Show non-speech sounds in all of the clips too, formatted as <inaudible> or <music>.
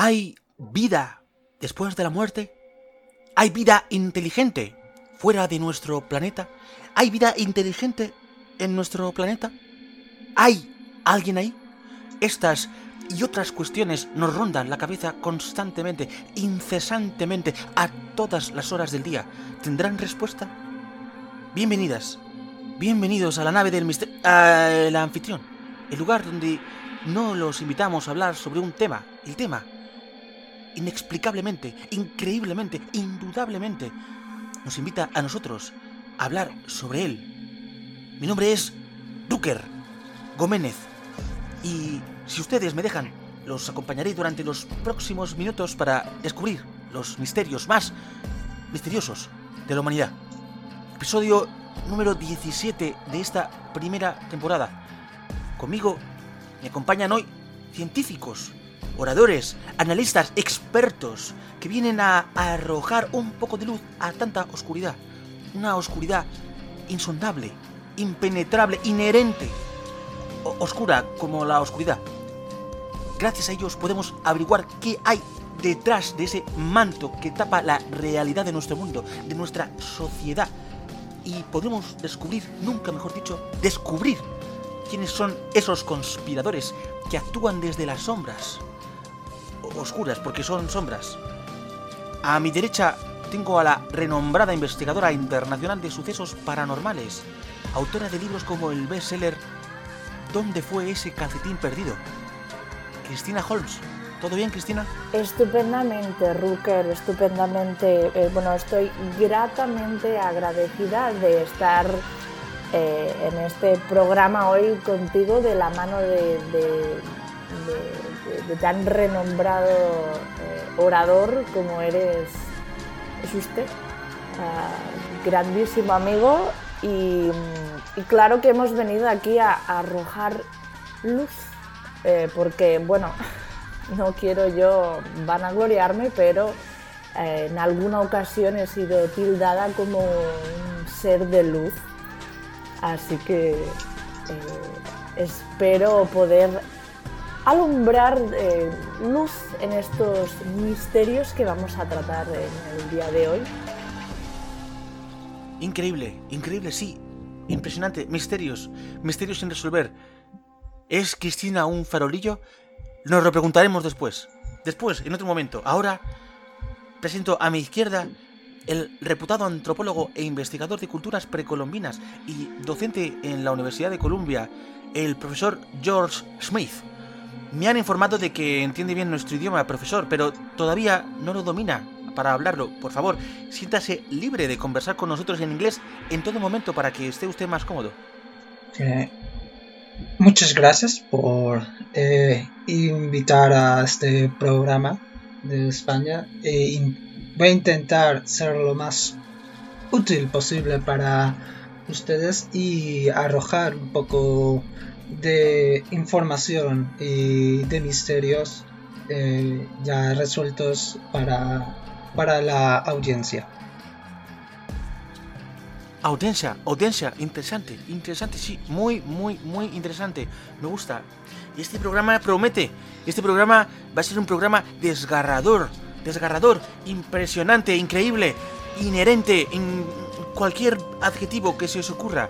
¿Hay vida después de la muerte? ¿Hay vida inteligente fuera de nuestro planeta? ¿Hay vida inteligente en nuestro planeta? ¿Hay alguien ahí? Estas y otras cuestiones nos rondan la cabeza constantemente, incesantemente, a todas las horas del día. ¿Tendrán respuesta? Bienvenidas, bienvenidos a la nave del misterio... el anfitrión, el lugar donde no los invitamos a hablar sobre un tema, el tema. Inexplicablemente, increíblemente, indudablemente, nos invita a nosotros a hablar sobre él. Mi nombre es Duker Gómez y si ustedes me dejan, los acompañaré durante los próximos minutos para descubrir los misterios más misteriosos de la humanidad. Episodio número 17 de esta primera temporada. Conmigo me acompañan hoy científicos, oradores, analistas, expertos que vienen a arrojar un poco de luz a tanta oscuridad. Una oscuridad insondable, impenetrable, inherente, oscura como la oscuridad. Gracias a ellos podemos averiguar qué hay detrás de ese manto que tapa la realidad de nuestro mundo, de nuestra sociedad. Y podemos descubrir, nunca mejor dicho, descubrir quiénes son esos conspiradores que actúan desde las sombras. Oscuras, porque son sombras. A mi derecha tengo a la renombrada investigadora internacional de sucesos paranormales, autora de libros como el bestseller ¿Dónde fue ese calcetín perdido? Cristina Holmes. ¿Todo bien, Cristina? Estupendamente, Rucker, estupendamente. Eh, bueno, estoy gratamente agradecida de estar eh, en este programa hoy contigo de la mano de, tan renombrado eh, orador como eres, es usted. Ah, grandísimo amigo y, claro que hemos venido aquí a arrojar luz eh, porque, bueno, <laughs> no quiero yo vanagloriarme, pero eh, en alguna ocasión he sido tildada como un ser de luz. Así que espero poder alumbrar luz en estos misterios que vamos a tratar en el día de hoy. Increíble, increíble, sí. Impresionante. Misterios, misterios sin resolver. ¿Es Cristina un farolillo? Nos lo preguntaremos después. Después, en otro momento. Ahora presento a mi izquierda el reputado antropólogo e investigador de culturas precolombinas y docente en la Universidad de Columbia, el profesor George Smith. Me han informado de que entiende bien nuestro idioma, profesor, pero todavía no lo domina para hablarlo. Por favor, siéntase libre de conversar con nosotros en inglés en todo momento para que esté usted más cómodo. Muchas gracias por eh, invitar a este programa de España. Eh, voy a intentar ser lo más útil posible para ustedes y arrojar un poco de información y de misterios eh, ya resueltos para, para la audiencia. Audiencia, audiencia, interesante, interesante, sí, muy, muy, muy interesante. Me gusta. Y este programa promete. Este programa va a ser un programa desgarrador, desgarrador, impresionante, increíble, inherente en cualquier adjetivo que se os ocurra.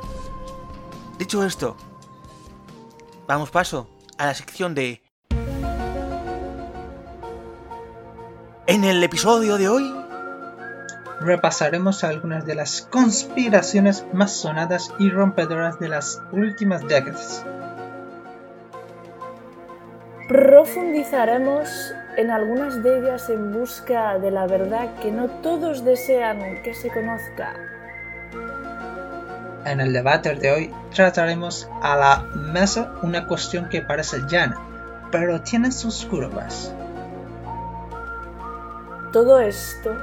Dicho esto, vamos paso a la sección de... En el episodio de hoy repasaremos algunas de las conspiraciones más sonadas y rompedoras de las últimas décadas. Profundizaremos en algunas de ellas en busca de la verdad que no todos desean que se conozca. En el debate de hoy trataremos a la mesa una cuestión que parece llana, pero tiene sus curvas. Todo esto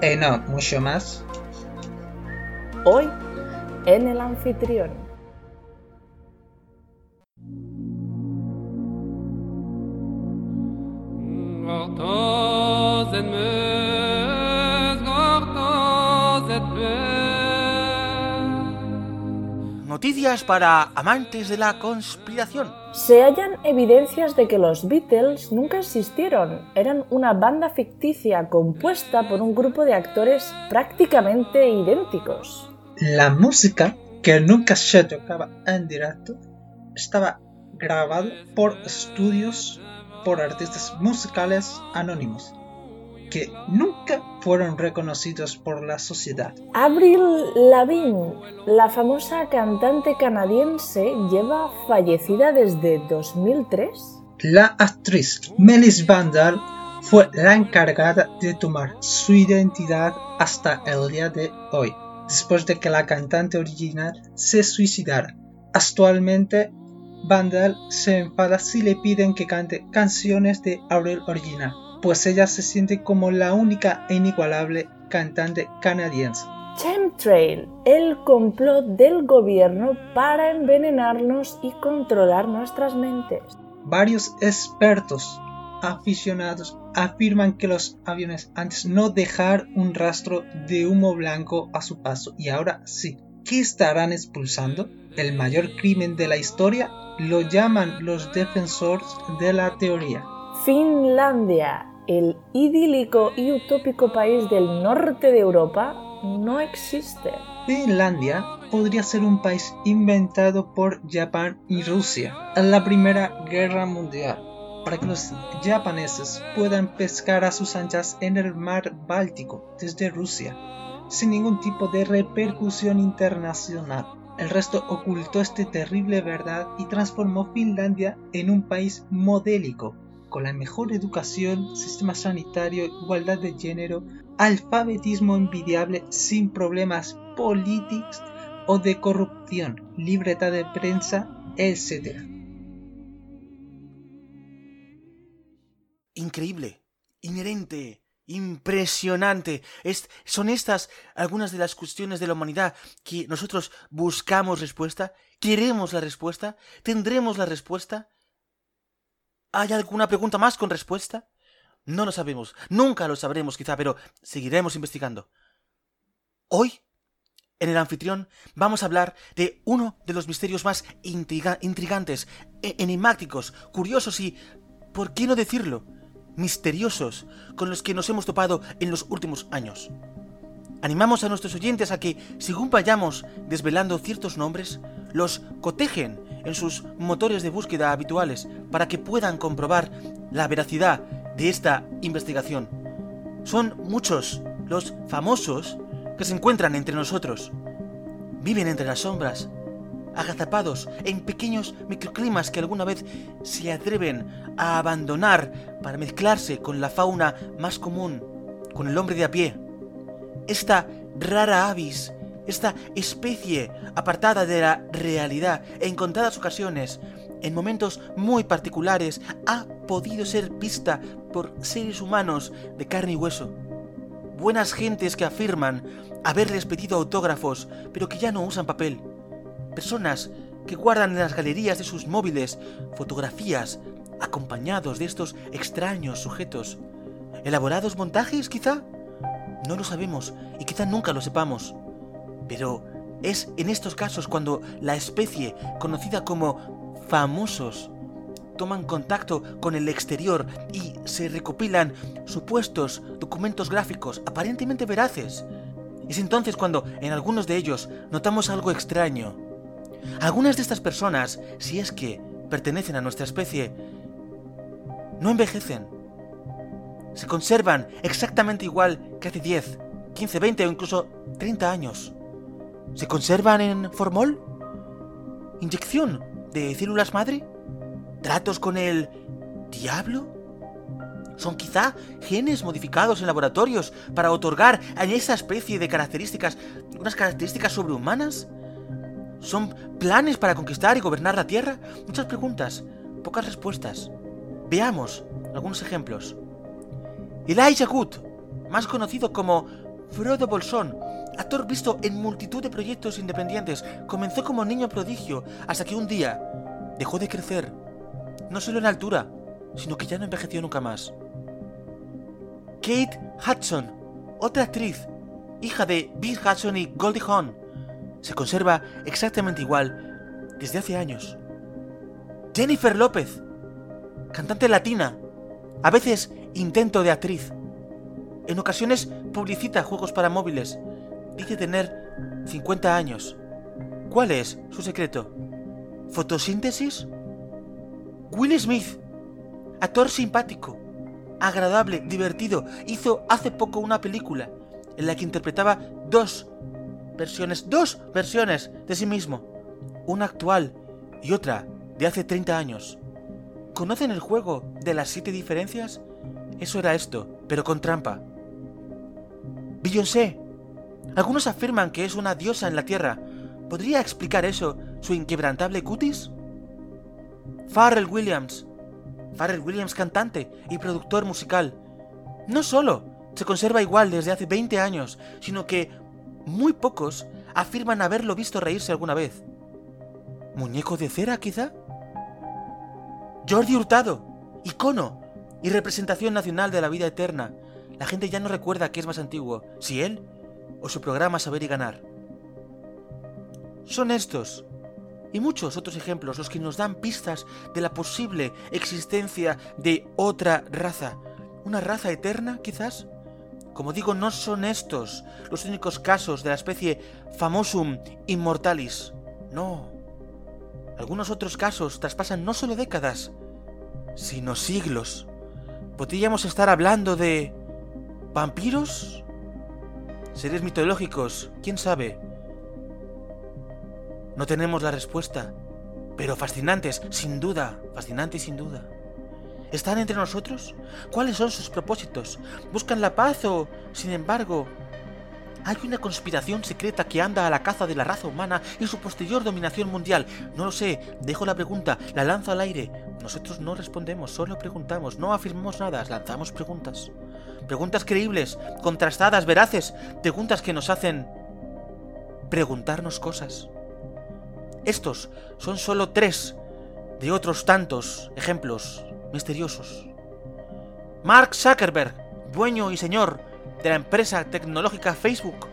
eh, no, mucho más. Hoy, en el anfitrión. Noticias para amantes de la conspiración. Se hallan evidencias de que los Beatles nunca existieron. Eran una banda ficticia compuesta por un grupo de actores prácticamente idénticos. La música, que nunca se tocaba en directo, estaba grabada por estudios por artistas musicales anónimos que nunca fueron reconocidos por la sociedad. Avril Lavigne, la famosa cantante canadiense, lleva fallecida desde 2003. La actriz Melis Vandal fue la encargada de tomar su identidad hasta el día de hoy, después de que la cantante original se suicidara. Actualmente, Vandal se enfada si le piden que cante canciones de Avril original pues ella se siente como la única e inigualable cantante canadiense. Chemtrail, el complot del gobierno para envenenarnos y controlar nuestras mentes. Varios expertos aficionados afirman que los aviones antes no dejar un rastro de humo blanco a su paso y ahora sí. ¿Qué estarán expulsando? El mayor crimen de la historia lo llaman los defensores de la teoría. Finlandia, el idílico y utópico país del norte de Europa no existe. Finlandia podría ser un país inventado por Japón y Rusia en la Primera Guerra Mundial para que los japoneses puedan pescar a sus anchas en el mar Báltico desde Rusia sin ningún tipo de repercusión internacional. El resto ocultó esta terrible verdad y transformó Finlandia en un país modélico con la mejor educación, sistema sanitario, igualdad de género, alfabetismo envidiable sin problemas políticos o de corrupción, libertad de prensa, etc. Increíble, inherente, impresionante. son estas algunas de las cuestiones de la humanidad que nosotros buscamos respuesta, queremos la respuesta, tendremos la respuesta. ¿Hay alguna pregunta más con respuesta? No lo sabemos, nunca lo sabremos quizá, pero seguiremos investigando. Hoy, en el anfitrión, vamos a hablar de uno de los misterios más intrigantes, e-, enigmáticos, curiosos y, ¿por qué no decirlo?, misteriosos con los que nos hemos topado en los últimos años. Animamos a nuestros oyentes a que, según vayamos desvelando ciertos nombres, los cotejen en sus motores de búsqueda habituales para que puedan comprobar la veracidad de esta investigación. Son muchos los famosos que se encuentran entre nosotros. Viven entre las sombras, agazapados en pequeños microclimas que alguna vez se atreven a abandonar para mezclarse con la fauna más común, con el hombre de a pie. Esta rara avis esta especie apartada de la realidad en contadas ocasiones, en momentos muy particulares, ha podido ser vista por seres humanos de carne y hueso. Buenas gentes que afirman haberles pedido autógrafos, pero que ya no usan papel. Personas que guardan en las galerías de sus móviles fotografías acompañados de estos extraños sujetos. ¿Elaborados montajes, quizá? No lo sabemos y quizá nunca lo sepamos. Pero es en estos casos cuando la especie conocida como famosos toman contacto con el exterior y se recopilan supuestos documentos gráficos aparentemente veraces. Es entonces cuando en algunos de ellos notamos algo extraño. Algunas de estas personas, si es que pertenecen a nuestra especie, no envejecen. Se conservan exactamente igual que hace 10, 15, 20 o incluso 30 años. ¿Se conservan en formol? ¿Inyección de células madre? ¿Tratos con el diablo? ¿Son quizá genes modificados en laboratorios para otorgar a esa especie de características unas características sobrehumanas? ¿Son planes para conquistar y gobernar la Tierra? Muchas preguntas, pocas respuestas. Veamos algunos ejemplos. Elijah Good, más conocido como Frodo Bolsón, actor visto en multitud de proyectos independientes, comenzó como niño prodigio hasta que un día dejó de crecer, no solo en altura, sino que ya no envejeció nunca más. Kate Hudson, otra actriz, hija de Bill Hudson y Goldie Hawn, se conserva exactamente igual desde hace años. Jennifer López, cantante latina, a veces intento de actriz. En ocasiones publicita juegos para móviles. Dice tener 50 años. ¿Cuál es su secreto? ¿Fotosíntesis? Will Smith, actor simpático, agradable, divertido, hizo hace poco una película en la que interpretaba dos versiones, dos versiones de sí mismo, una actual y otra de hace 30 años. ¿Conocen el juego de las siete diferencias? Eso era esto, pero con trampa. Beyoncé. Algunos afirman que es una diosa en la Tierra. ¿Podría explicar eso su inquebrantable cutis? Pharrell Williams. Pharrell Williams cantante y productor musical. No solo se conserva igual desde hace 20 años, sino que muy pocos afirman haberlo visto reírse alguna vez. ¿Muñeco de cera, quizá? Jordi Hurtado, icono y representación nacional de la vida eterna. La gente ya no recuerda qué es más antiguo, si él o su programa Saber y Ganar. Son estos y muchos otros ejemplos los que nos dan pistas de la posible existencia de otra raza. ¿Una raza eterna, quizás? Como digo, no son estos los únicos casos de la especie Famosum Immortalis. No. Algunos otros casos traspasan no solo décadas, sino siglos. ¿Podríamos estar hablando de... vampiros? ¿Seres mitológicos? ¿Quién sabe? No tenemos la respuesta, pero fascinantes, sin duda, fascinantes sin duda. ¿Están entre nosotros? ¿Cuáles son sus propósitos? ¿Buscan la paz o, sin embargo, hay una conspiración secreta que anda a la caza de la raza humana y su posterior dominación mundial? No lo sé, dejo la pregunta, la lanzo al aire. Nosotros no respondemos, solo preguntamos, no afirmamos nada, lanzamos preguntas. Preguntas creíbles, contrastadas, veraces, preguntas que nos hacen preguntarnos cosas. Estos son solo tres de otros tantos ejemplos misteriosos. Mark Zuckerberg, dueño y señor de la empresa tecnológica Facebook,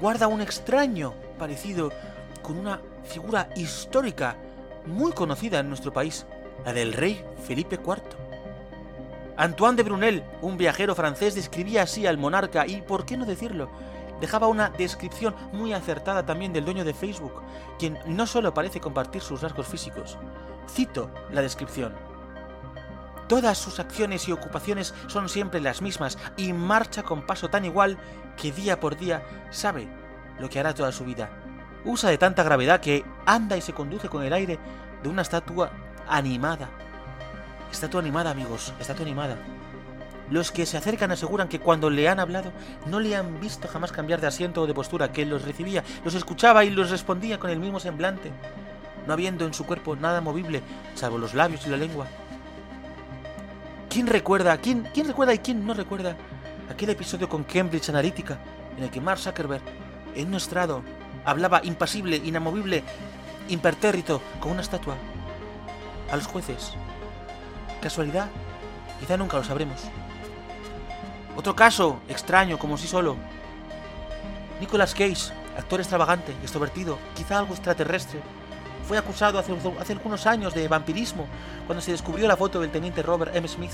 guarda un extraño parecido con una figura histórica muy conocida en nuestro país, la del rey Felipe IV. Antoine de Brunel, un viajero francés, describía así al monarca y, por qué no decirlo, dejaba una descripción muy acertada también del dueño de Facebook, quien no solo parece compartir sus rasgos físicos. Cito la descripción. Todas sus acciones y ocupaciones son siempre las mismas y marcha con paso tan igual que día por día sabe lo que hará toda su vida. Usa de tanta gravedad que anda y se conduce con el aire de una estatua animada. Estatua animada, amigos, estatua animada. Los que se acercan aseguran que cuando le han hablado no le han visto jamás cambiar de asiento o de postura, que los recibía, los escuchaba y los respondía con el mismo semblante, no habiendo en su cuerpo nada movible, salvo los labios y la lengua. ¿Quién recuerda? ¿Quién, quién recuerda y quién no recuerda aquel episodio con Cambridge Analytica en el que Mark Zuckerberg, en un estrado, hablaba impasible, inamovible, impertérrito, con una estatua? A los jueces. ¿Casualidad? Quizá nunca lo sabremos. Otro caso, extraño, como si solo. Nicolas Cage, actor extravagante, extrovertido, quizá algo extraterrestre, fue acusado hace, algunos años de vampirismo cuando se descubrió la foto del teniente Robert M. Smith,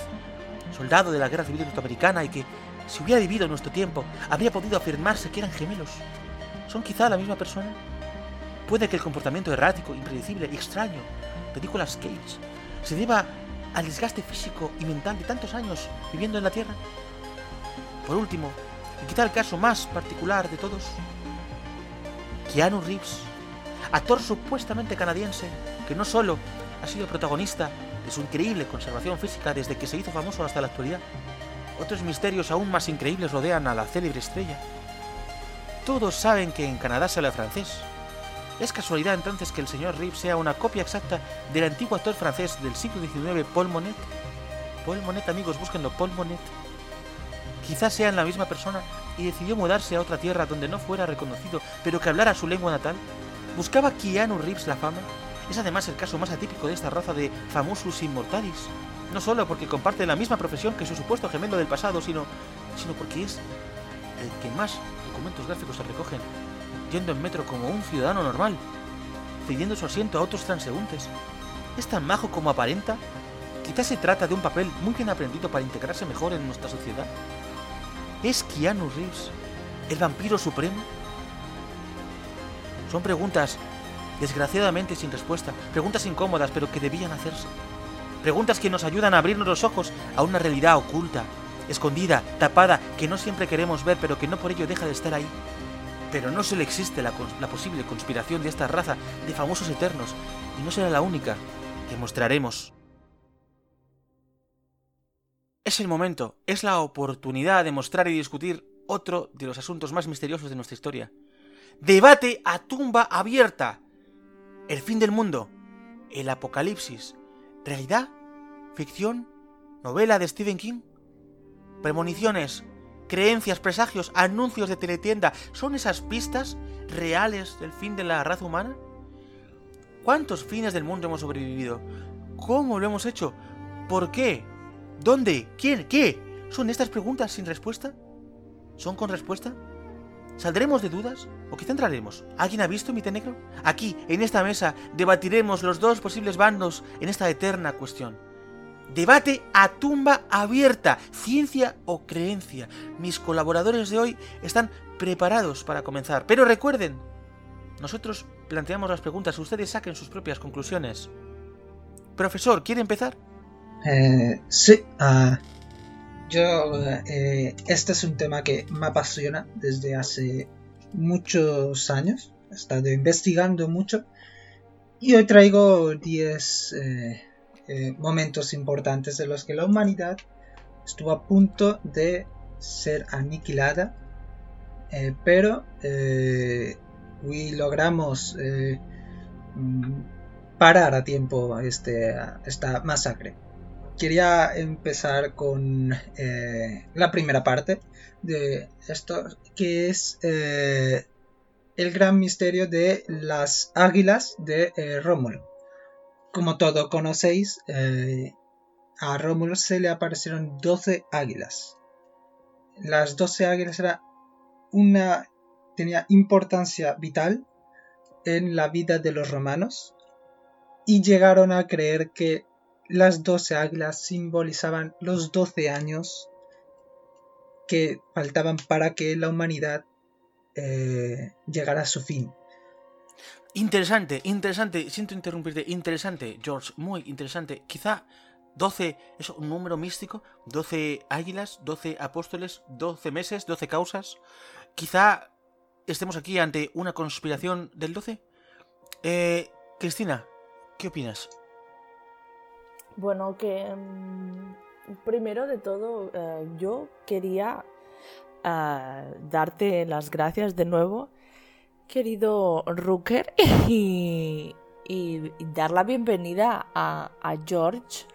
soldado de la Guerra Civil Norteamericana y que, si hubiera vivido en nuestro tiempo, habría podido afirmarse que eran gemelos. ¿Son quizá la misma persona? Puede que el comportamiento errático, impredecible y extraño de Nicolas Cage se deba al desgaste físico y mental de tantos años viviendo en la Tierra. Por último, y quizá el caso más particular de todos, Keanu Reeves actor supuestamente canadiense que no solo ha sido protagonista de su increíble conservación física desde que se hizo famoso hasta la actualidad, otros misterios aún más increíbles rodean a la célebre estrella. Todos saben que en Canadá se habla francés. ¿Es casualidad entonces que el señor Reeves sea una copia exacta del antiguo actor francés del siglo XIX, Paul Monet? Paul Monet, amigos, búsquenlo, Paul Monet. Quizás sean la misma persona y decidió mudarse a otra tierra donde no fuera reconocido, pero que hablara su lengua natal ¿Buscaba Keanu Reeves la fama? Es además el caso más atípico de esta raza de famosus immortalis. No solo porque comparte la misma profesión que su supuesto gemelo del pasado, sino, sino porque es el que más documentos gráficos se recogen yendo en metro como un ciudadano normal, cediendo su asiento a otros transeúntes. ¿Es tan majo como aparenta? Quizás se trata de un papel muy bien aprendido para integrarse mejor en nuestra sociedad. ¿Es Keanu Reeves el vampiro supremo? Son preguntas, desgraciadamente sin respuesta, preguntas incómodas pero que debían hacerse. Preguntas que nos ayudan a abrirnos los ojos a una realidad oculta, escondida, tapada, que no siempre queremos ver pero que no por ello deja de estar ahí. Pero no solo existe la, la posible conspiración de esta raza de famosos eternos, y no será la única que mostraremos. Es el momento, es la oportunidad de mostrar y discutir otro de los asuntos más misteriosos de nuestra historia. Debate a tumba abierta. El fin del mundo. El apocalipsis. ¿Realidad? ¿Ficción? ¿Novela de Stephen King? ¿Premoniciones? ¿Creencias, presagios, anuncios de teletienda? ¿Son esas pistas reales del fin de la raza humana? ¿Cuántos fines del mundo hemos sobrevivido? ¿Cómo lo hemos hecho? ¿Por qué? ¿Dónde? ¿Quién? ¿Qué? ¿Son estas preguntas sin respuesta? ¿Son con respuesta? ¿Saldremos de dudas? ¿O qué entraremos? ¿Alguien ha visto mi negro? Aquí, en esta mesa, debatiremos los dos posibles bandos en esta eterna cuestión. Debate a tumba abierta, ciencia o creencia. Mis colaboradores de hoy están preparados para comenzar. Pero recuerden, nosotros planteamos las preguntas, ustedes saquen sus propias conclusiones. Profesor, ¿quiere empezar? Eh, sí, uh, yo, eh, este es un tema que me apasiona desde hace muchos años. He estado investigando mucho. Y hoy traigo 10 eh, eh, momentos importantes de los que la humanidad estuvo a punto de ser aniquilada. pero hoy logramos mm, parar a tiempo este, esta masacre quería empezar con eh, la primera parte de esto, que es eh, el gran misterio de las águilas de eh, Rómulo. Como todos conocéis, a Rómulo se le aparecieron 12 águilas. Las 12 águilas era una tenía importancia vital en la vida de los romanos y llegaron a creer que las doce águilas simbolizaban los doce años que faltaban para que la humanidad eh, llegara a su fin. Interesante, interesante, siento interrumpirte, interesante, George, muy interesante. Quizá 12 es un número místico, 12 águilas, 12 apóstoles, 12 meses, 12 causas. Quizá estemos aquí ante una conspiración del 12. Eh, Cristina, ¿qué opinas? Bueno, que mm, primero de todo eh, yo quería eh, darte las gracias de nuevo, querido Rooker, <laughs> y, dar la bienvenida a, George,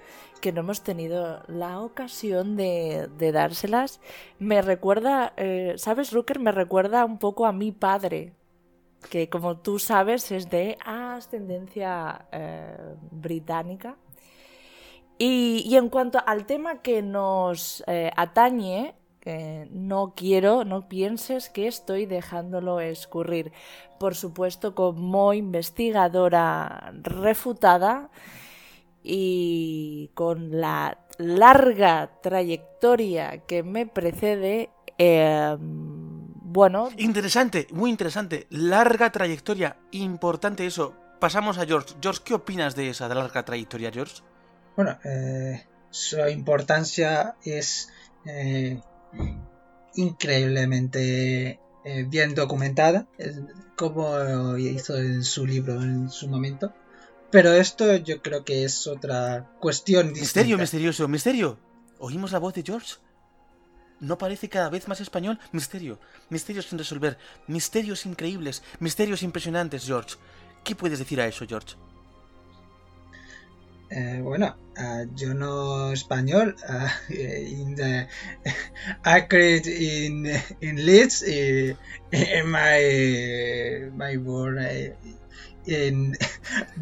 que no hemos tenido la ocasión de, dárselas. Me recuerda, eh, ¿sabes, Rooker? Me recuerda un poco a mi padre, que como tú sabes es de ascendencia británica. Y, en cuanto al tema que nos eh, atañe, no quiero, no pienses que estoy dejándolo escurrir. Por supuesto, como investigadora refutada y con la larga trayectoria que me precede, em, bueno... Interesante, muy interesante. Larga trayectoria, importante eso. Pasamos a George. George, ¿qué opinas de esa larga trayectoria, George? Bueno, eh, su importancia es eh, increíblemente eh, bien documentada, como hizo en su libro en su momento. Pero esto yo creo que es otra cuestión. Misterio, misterioso, misterio. Oímos la voz de George. ¿No parece cada vez más español? Misterio, misterios sin resolver, misterios increíbles, misterios impresionantes, George. ¿Qué puedes decir a eso, George? Eh, bueno, uh, yo no español. Uh, in the, I create in in Leeds in my my born in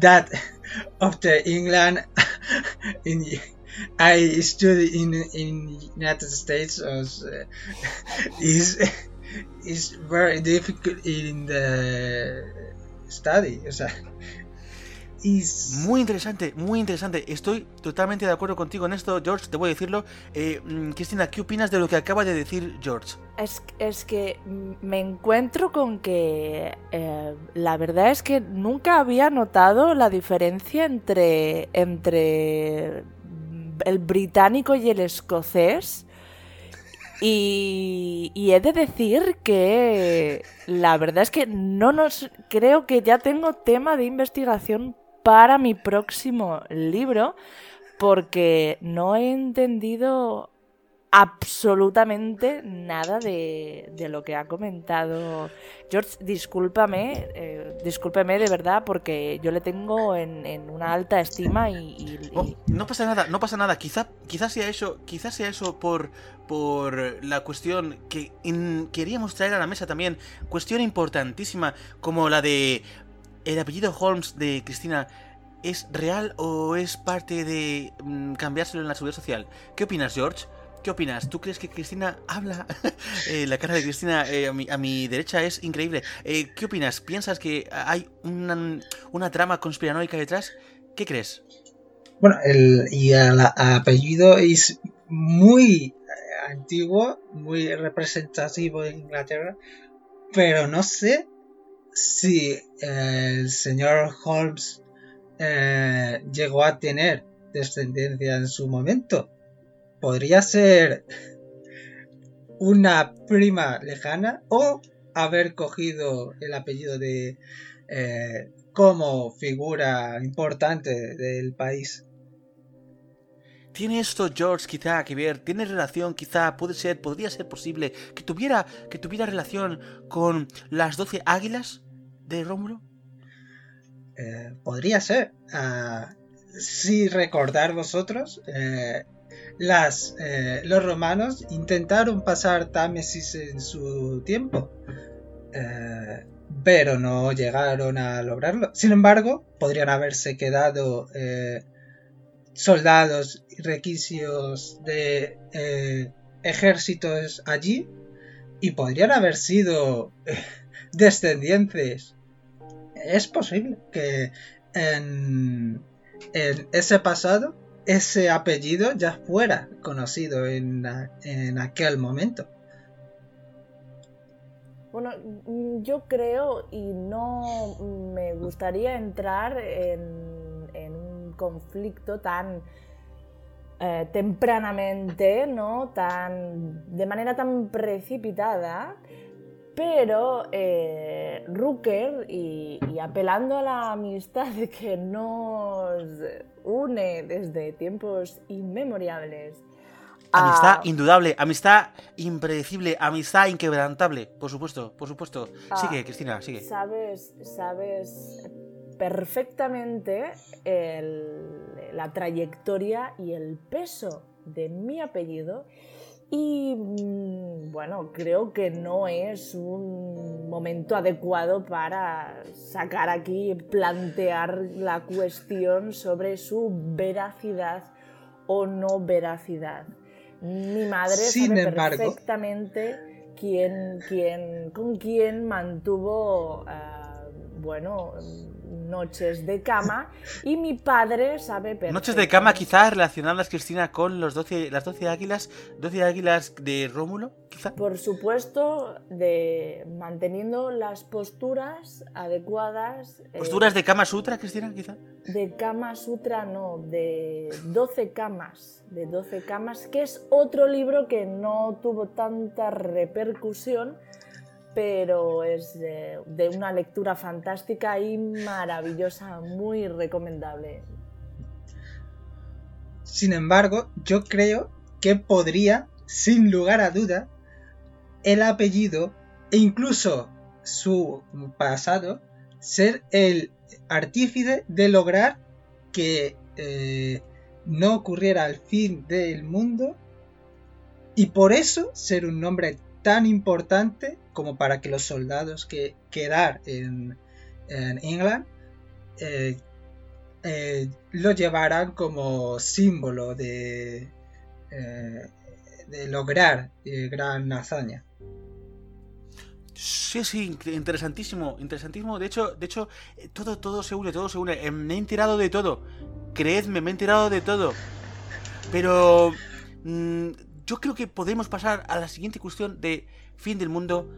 that after England in I study in in United States as, is it's very difficult in the study. O muy interesante, muy interesante. Estoy totalmente de acuerdo contigo en esto, George. Te voy a decirlo. Eh, mm, Cristina, ¿qué opinas de lo que acaba de decir George? Es, es que me encuentro con que eh, la verdad es que nunca había notado la diferencia entre, entre el británico y el escocés. Y, y, he de decir que la verdad es que no nos creo que ya tengo tema de investigación para mi próximo libro porque no he entendido absolutamente nada de, lo que ha comentado George. Discúlpame, eh, discúlpeme de verdad porque yo le tengo en, una alta estima y, oh, no pasa nada, no pasa nada. Quizá, quizás sea eso, quizás sea eso por, por la cuestión que queríamos traer a la mesa también, cuestión importantísima como la de ¿El apellido Holmes de Cristina es real o es parte de mm, cambiárselo en la seguridad social? ¿Qué opinas, George? ¿Qué opinas? ¿Tú crees que Cristina habla? <laughs> Eh, la cara de Cristina eh, a, mi, derecha es increíble. Eh, ¿Qué opinas? ¿Piensas que hay una, trama conspiranoica detrás? ¿Qué crees? Bueno, el, y el apellido es muy antiguo, muy representativo de Inglaterra, pero no sé si el señor Holmes eh, llegó a tener descendencia en su momento. Podría ser una prima lejana o haber cogido el apellido de eh, como figura importante del país. ¿Tiene esto George quizá que ver? ¿Tiene relación quizá? Puede ser, podría ser posible que tuviera, que tuviera relación con las doce águilas de Rómulo? Eh, podría ser. Ah, si recordar vosotros, eh, eh, los romanos intentaron pasar Támesis en su tiempo, pero no llegaron a lograrlo. Sin embargo, podrían haberse quedado soldados y requisios de ejércitos allí y podrían haber sido descendientes. Es posible que en, ese pasado ese apellido ya fuera conocido en, aquel momento. Bueno, yo creo y no me gustaría entrar en, un conflicto tan eh, tempranamente, ¿no? Tan, de manera tan precipitada, pero eh, Rooker, y, apelando a la amistad <laughs> que nos une desde tiempos inmemoriales. Amistad indudable, amistad impredecible, amistad inquebrantable, por supuesto, por supuesto. sigue, Cristina, sigue. Sabes, sabes perfectamente la trayectoria y el peso de mi apellido y mm, bueno, creo que no es un momento adecuado para sacar aquí, plantear la cuestión sobre su veracidad o no veracidad. Mi madre sabe perfectamente quién, quién, con quién mantuvo, ah, bueno, noches de cama y mi padre sabe Noches de cama quizás relacionadas, Cristina, con los 12, las 12 águilas, 12 águilas de Rómulo, quizá. Por supuesto, de manteniendo las posturas adecuadas. Eh, ¿Posturas de Kama Sutra, Cristina, quizá? De Kama Sutra no, de 12 camas, de 12 camas, que es otro libro que no tuvo tanta repercusión pero es de, una lectura fantástica y maravillosa, muy recomendable. Sin embargo, yo creo que podría, sin lugar a duda, el apellido e incluso su pasado ser el artífice de lograr que eh, no ocurriera el fin del mundo y por eso ser un nombre tan importante como para que los soldados que quedar en, en England eh, eh, lo llevaran como símbolo de, eh, lograr gran hazaña. Sí, sí, interesantísimo, interesantísimo. De hecho, de hecho, todo, todo se une, todo se une. Me he enterado de todo. Creedme, me he enterado de todo. Pero mm, yo creo que podemos pasar a la siguiente cuestión de fin del mundo.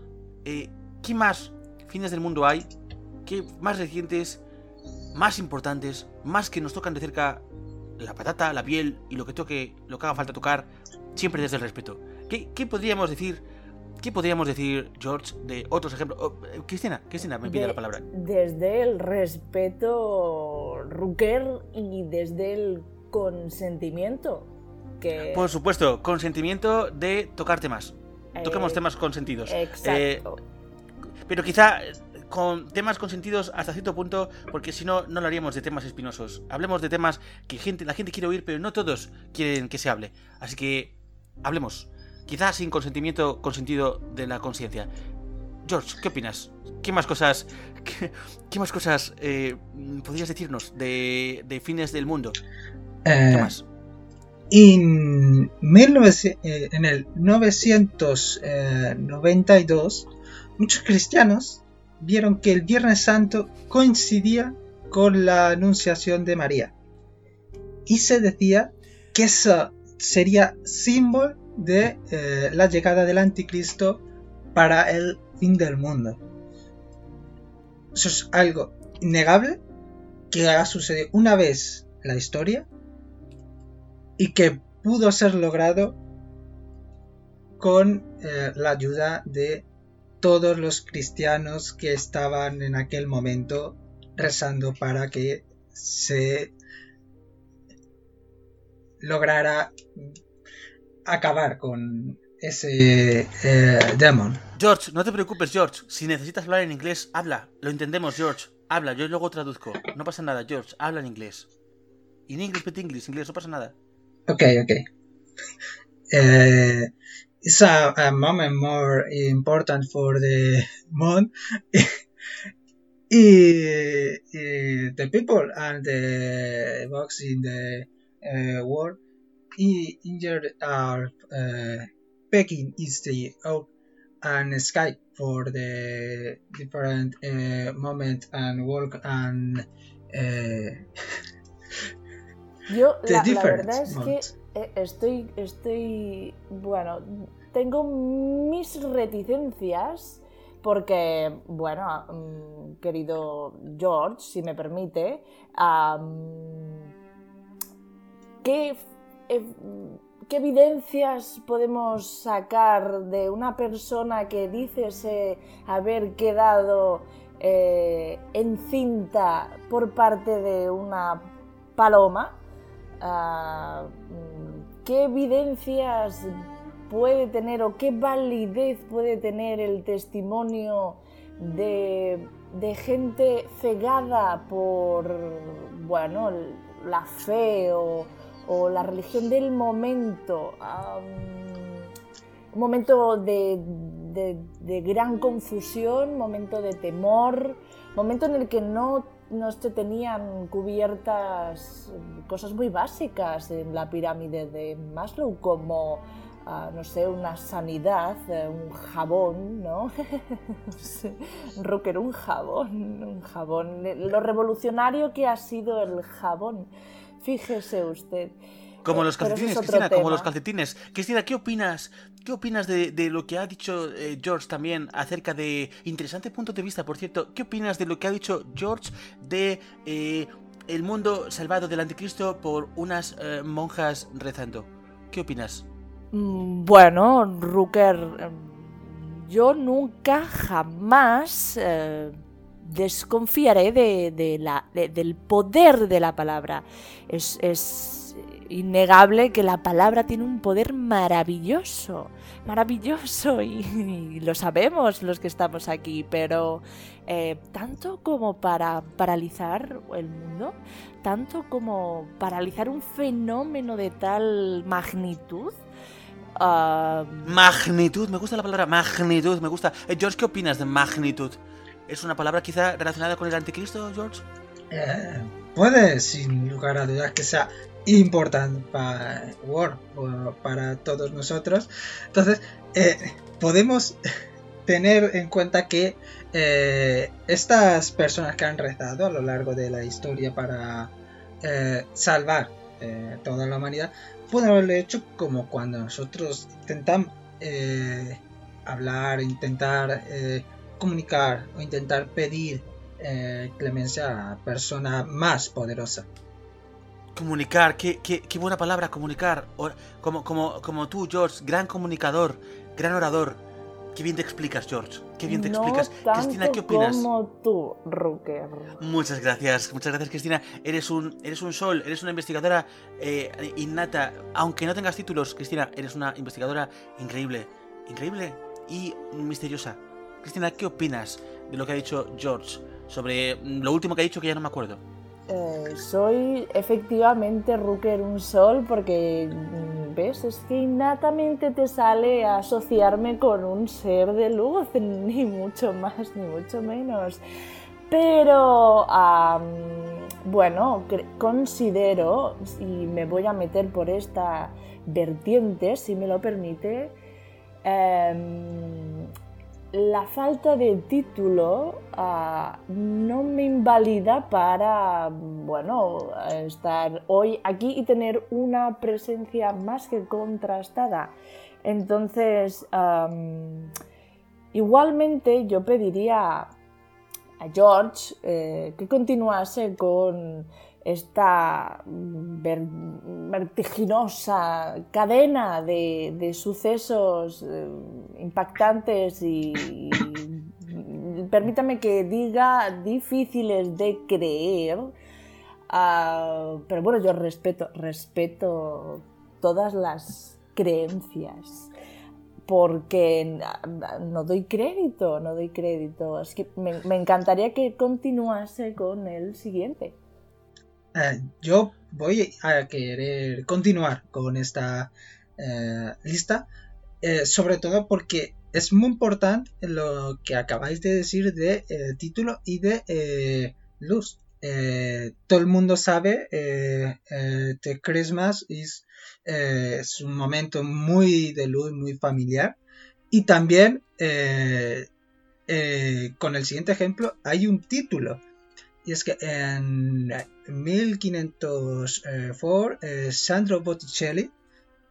Eh, ¿Qué más fines del mundo hay? ¿Qué más recientes, más importantes, más que nos tocan de cerca la patata, la piel y lo que toque, lo que haga falta tocar, siempre desde el respeto? ¿Qué, qué podríamos decir? ¿Qué podríamos decir, George, de otros ejemplos? Oh, eh, Cristina, Cristina, me pide De- la palabra. Desde el respeto, Ruker, y desde el consentimiento. Que Por supuesto, consentimiento de tocar temas. Toquemos Eh, temas consentidos. Exacto. Eh, pero quizá eh, con temas consentidos hasta cierto punto, porque si no, no lo haríamos de temas espinosos. Hablemos de temas que gente, la gente quiere oír, pero no todos quieren que se hable. Así que, hablemos. Quizá sin consentimiento consentido de la conciencia. George, ¿qué opinas? ¿Qué más cosas, <laughs> qué, qué más cosas eh, podrías decirnos de, de fines del mundo? ¿Qué más? En, 1900 eh, el 992, muchos cristianos vieron que el Viernes Santo coincidía con la Anunciación de María. Y se decía que eso sería símbolo de eh, la llegada del anticristo para el fin del mundo. Eso es algo innegable que ha sucedido una vez en la historia y que pudo ser logrado con eh, la ayuda de todos los cristianos que estaban en aquel momento rezando para que se lograra acabar con ese eh, demon. George, no te preocupes, George. Si necesitas hablar en inglés, habla. Lo entendemos, George. Habla, yo luego traduzco. No pasa nada, George. Habla en inglés. In English, but English, inglés, no pasa nada. Okay, okay. Uh, it's a, a moment more important for the. <laughs> Eh, eh, <laughs> the people and the box in the uh, world injured are uh, pecking is the oak and sky for the different uh, moment and work and <laughs> Yo, la, verdad es que eh, estoy, estoy, bueno, tengo mis reticencias porque, bueno, mm, querido George, si me permite, am, ¿qué, eh, ¿qué evidencias podemos sacar de una persona que dice haber quedado eh, encinta por parte de una paloma? Mm, ¿Qué evidencias puede tener o qué validez puede tener el testimonio de, de gente cegada por bueno, la fe o, o la religión del momento? Mm, un momento de, de- de gran confusión, momento de temor, momento en el que no, no se tenían cubiertas cosas muy básicas en la pirámide de Maslow, como, ah, no sé, una sanidad, eh, un jabón, ¿no? <laughs> Rocker, un jabón, un jabón. Lo revolucionario que ha sido el jabón. Fíjese usted. Como Eh, los calcetines, Cristina, como los calcetines. Cristina, ¿qué opinas? ¿Qué opinas de, lo que ha dicho eh, George también acerca de interesante punto de vista, por cierto? ¿Qué opinas de lo que ha dicho George de eh, el mundo salvado del anticristo por unas eh, monjas rezando? ¿Qué opinas? Mm, Bueno, Rucker, em, yo nunca jamás desconfiaré de- del poder de la palabra. Es, es innegable que la palabra tiene un poder maravilloso, maravilloso, y, y lo sabemos los que estamos aquí, pero eh, tanto como para paralizar el mundo, tanto como paralizar un fenómeno de tal magnitud. Magnitud, me gusta la palabra magnitud, me gusta. Eh, George, ¿qué opinas de magnitud? ¿Es una palabra quizá relacionada con el anticristo, George? Eh, puede, sin lugar a dudas, que sea importante para Word o para todos nosotros. Entonces, eh, podemos tener en cuenta que eh, estas personas que han rezado a lo largo de la historia para eh, salvar toda la humanidad, pueden haberlo hecho como cuando nosotros intentamos hablar, intentar comunicar o intentar pedir clemencia a persona más poderosa. Comunicar, qué, qué, qué buena palabra, comunicar. Como, como, como tú, George, gran comunicador, gran orador. Qué bien te explicas, George. Qué bien te explicas. Cristina, ¿qué opinas? Como tú, Rucker. Muchas gracias, muchas gracias, Cristina. Eres un, eres un sol, eres una investigadora eh, innata. Aunque no tengas títulos, Cristina, eres una investigadora increíble, increíble y misteriosa. Cristina, ¿qué opinas de lo que ha dicho George sobre lo último que ha dicho que ya no me acuerdo? Eh, soy efectivamente Rooker un sol porque, mm, ¿ves? Es que innatamente te sale asociarme con un ser de luz, <laughs> ni mucho más ni mucho menos. Pero, bueno, considero, y me voy a meter por esta vertiente, si me lo permite, em, la falta de título ah, no me invalida para, bueno, estar hoy aquí y tener una presencia más que contrastada. Entonces, igualmente yo pediría a George eh, que continuase con esta vertiginosa cadena de, sucesos eh, impactantes y, <coughs> permítame que diga difíciles de creer, ah, pero bueno, yo respeto, respeto todas las creencias porque no doy crédito, no doy crédito. Me encantaría que continuase con el siguiente. Eh, yo voy a querer continuar con esta eh, lista, eh, sobre todo porque es muy importante lo que acabáis de decir de título y de luz. todo el mundo sabe que Christmas es, es un momento muy de luz, muy familiar. Y también con el siguiente ejemplo hay un título y es que en 1504 eh, Sandro Botticelli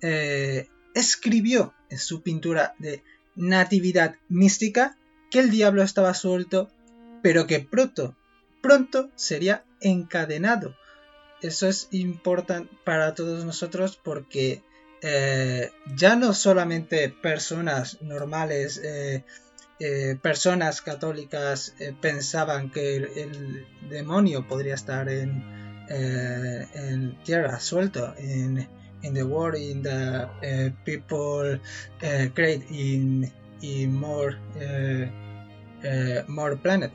eh, escribió en su pintura de Natividad Mística que el diablo estaba suelto, pero que pronto, pronto sería encadenado. Eso es importante para todos nosotros porque eh, ya no solamente personas normales eh, personas católicas eh, pensaban que el, demonio podría estar en, eh, en tierra suelto, en in the world, in the people create in, in more, more planet.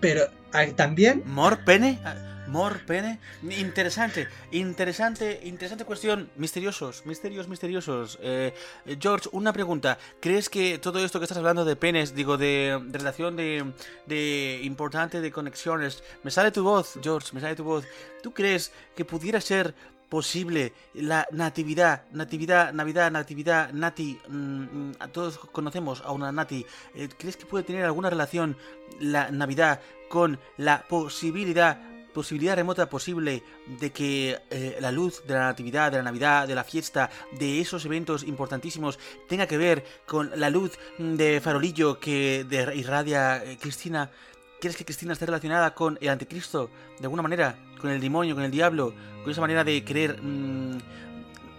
Pero también... ¿More pene? More pene. Interesante, interesante, interesante cuestión. Misteriosos, misterios, misteriosos. Eh, George, una pregunta. ¿Crees que todo esto que estás hablando de penes, digo, de, relación de, de importante de conexiones, me sale tu voz, George, me sale tu voz. ¿Tú crees que pudiera ser posible la natividad, natividad, navidad, natividad, nati, mm, todos conocemos a una nati, eh, ¿crees que puede tener alguna relación la navidad con la posibilidad posibilidad remota posible de que eh, la luz de la Natividad, de la Navidad, de la fiesta, de esos eventos importantísimos tenga que ver con la luz de farolillo que irradia eh, Cristina? ¿Quieres que Cristina esté relacionada con el anticristo de alguna manera? ¿Con el demonio, con el diablo? ¿Con esa manera de querer mm,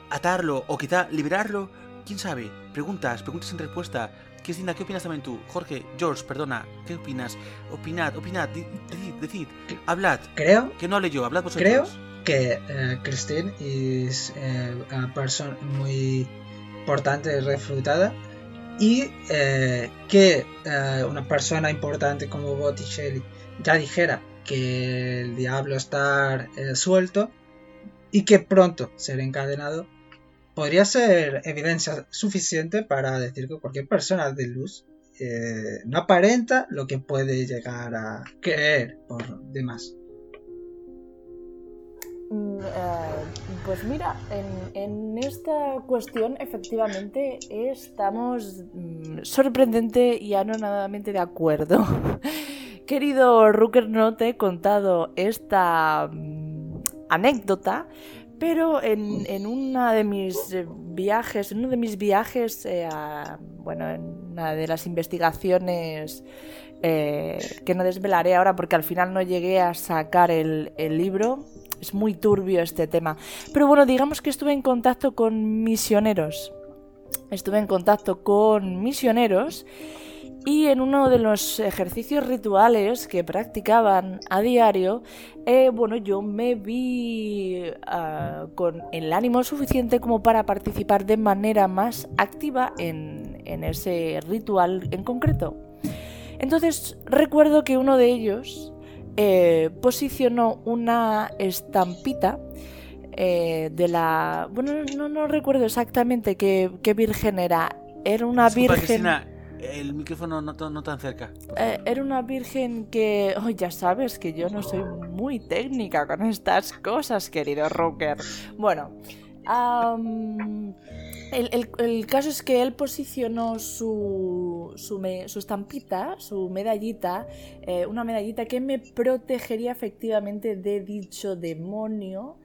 atarlo o quizá liberarlo? ¿Quién sabe? Preguntas, preguntas sin respuesta. Cristina, ¿qué opinas también tú? Jorge, George, perdona, ¿qué opinas? Opinad, opinad, decid, decid, hablad. Creo. Que no hable yo, hablad vosotros. Creo que uh, Christine es uh, una persona muy importante refrutada y uh, que una persona importante como Botticelli ya dijera que el diablo está suelto y que pronto será encadenado podría ser evidencia suficiente para decir que cualquier persona de luz eh, no aparenta lo que puede llegar a creer por demás. Mm, eh, pues mira, en, esta cuestión efectivamente estamos mm, sorprendente y anonadamente de acuerdo. <laughs> Querido Rooker, no te he contado esta mm, anécdota, pero en, en de mis viajes, en uno de mis viajes, eh, bueno, en una de las investigaciones eh, que no desvelaré ahora porque al final no llegué a sacar el libro, es muy turbio este tema. Pero bueno, digamos que estuve en contacto con misioneros. Estuve en contacto con misioneros y en uno de los ejercicios rituales que practicaban a diario, eh, bueno, yo me vi ah, con el ánimo suficiente como para participar de manera más activa en, ese ritual en concreto. Entonces recuerdo que uno de ellos eh, posicionó una estampita eh, de la... Bueno, no, no recuerdo exactamente qué, virgen era. Era una virgen el micrófono no, tan cerca. Eh, era una virgen que... Oh, ya sabes que yo no soy muy técnica con estas cosas, querido Rocker. Bueno, el, caso es que él posicionó su, su, estampita, su medallita, eh, una medallita que me protegería efectivamente de dicho demonio.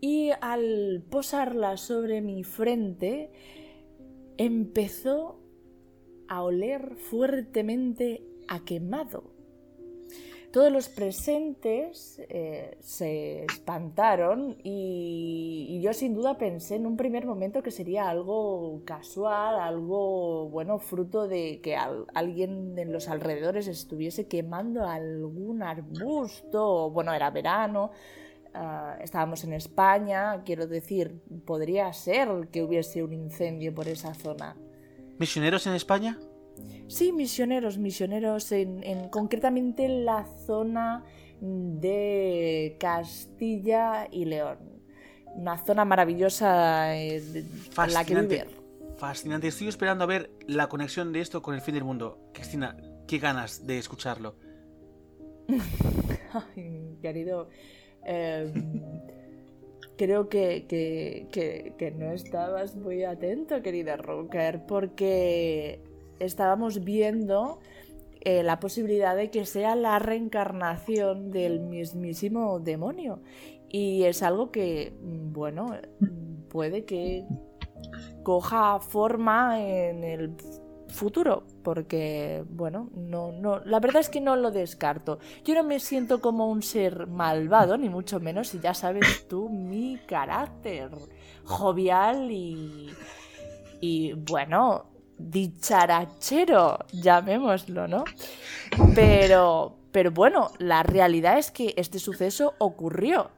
Y al posarla sobre mi frente, empezó a oler fuertemente a quemado. Todos los presentes eh, se espantaron y, yo sin duda pensé en un primer momento que sería algo casual, algo bueno, fruto de que alguien en los alrededores estuviese quemando algún arbusto, bueno, era verano, ah, estábamos en España, quiero decir, podría ser que hubiese un incendio por esa zona. ¿Misioneros en España? Sí, misioneros, misioneros en, concretamente en la zona de Castilla y León. Una zona maravillosa eh, en la que vivir. Fascinante. Estoy esperando a ver la conexión de esto con el fin del mundo. Cristina, qué ganas de escucharlo. <laughs> Ay, querido. Em, <laughs> creo que, que, no estabas muy atento, querida Rocker, porque estábamos viendo eh, la posibilidad de que sea la reencarnación del mismísimo demonio. Y es algo que, mm, bueno, puede que coja forma en el futuro, porque, bueno, no, no, la verdad es que no lo descarto. Yo no me siento como un ser malvado, ni mucho menos, y ya sabes tú mi carácter jovial y, y bueno, dicharachero, llamémoslo, ¿no? Pero, pero bueno, la realidad es que este suceso ocurrió.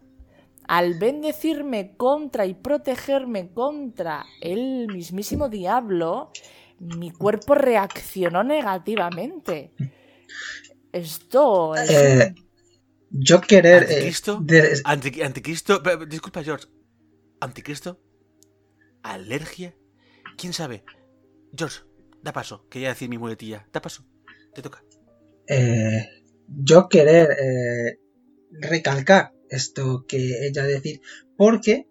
Al bendecirme contra y protegerme contra el mismísimo diablo, mi cuerpo reaccionó negativamente. Esto es... Eh, yo querer... Eh, ¿Anticristo? anticristo... Disculpa, George. ¿Anticristo? ¿Alergia? ¿Quién sabe? George, da paso. Quería decir mi muletilla. Da paso. Te toca. Eh, yo querer recalcar esto que ella decir. Porque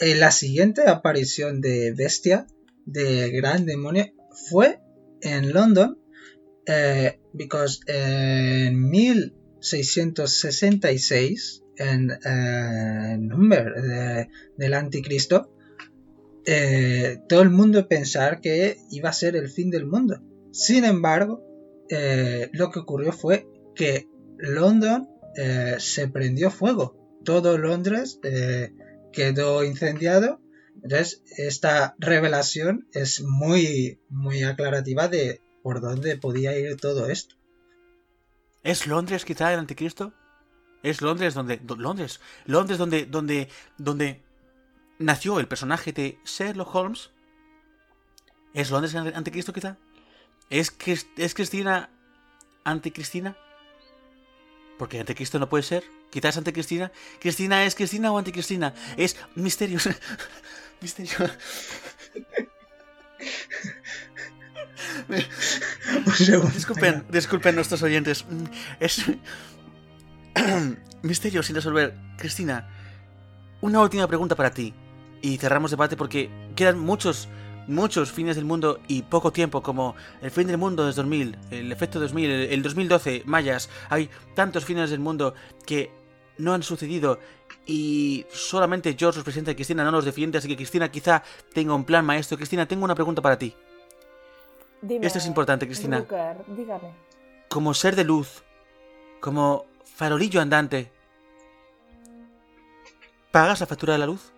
en la siguiente aparición de Bestia de Gran Demonio fue en London, eh, because en 1666, en eh, Number del Anticristo, eh, todo el mundo pensar que iba a ser el fin del mundo. Sin embargo, eh, lo que ocurrió fue que London se prendió fuego. Todo Londres quedó incendiado entonces, esta revelación es muy, muy aclarativa de por dónde podía ir todo esto. ¿Es Londres quizá el anticristo? ¿Es Londres donde... Londres. Londres donde... donde. donde nació el personaje de Sherlock Holmes? ¿Es Londres anticristo quizá? ¿Es, ¿Es Cristina anticristina? Porque anticristo no puede ser. Quizás anticristina. ¿Cristina es Cristina o anticristina? Es misterio. <laughs> Misterio. disculpen, disculpen nuestros oyentes. Es. <clears throat> Misterio sin resolver. Cristina, una última pregunta para ti. Y cerramos debate porque quedan muchos, muchos fines del mundo y poco tiempo, como el fin del mundo es 2000, el efecto 2000, el, el 2012, mayas. Hay tantos fines del mundo que no han sucedido y solamente George, los presidente de Cristina, no los defiende. Así que Cristina quizá tenga un plan maestro. Cristina, tengo una pregunta para ti. Dime, Esto es importante, Cristina. Rooker, dígame. Como ser de luz, como farolillo andante, ¿pagas la factura de la luz?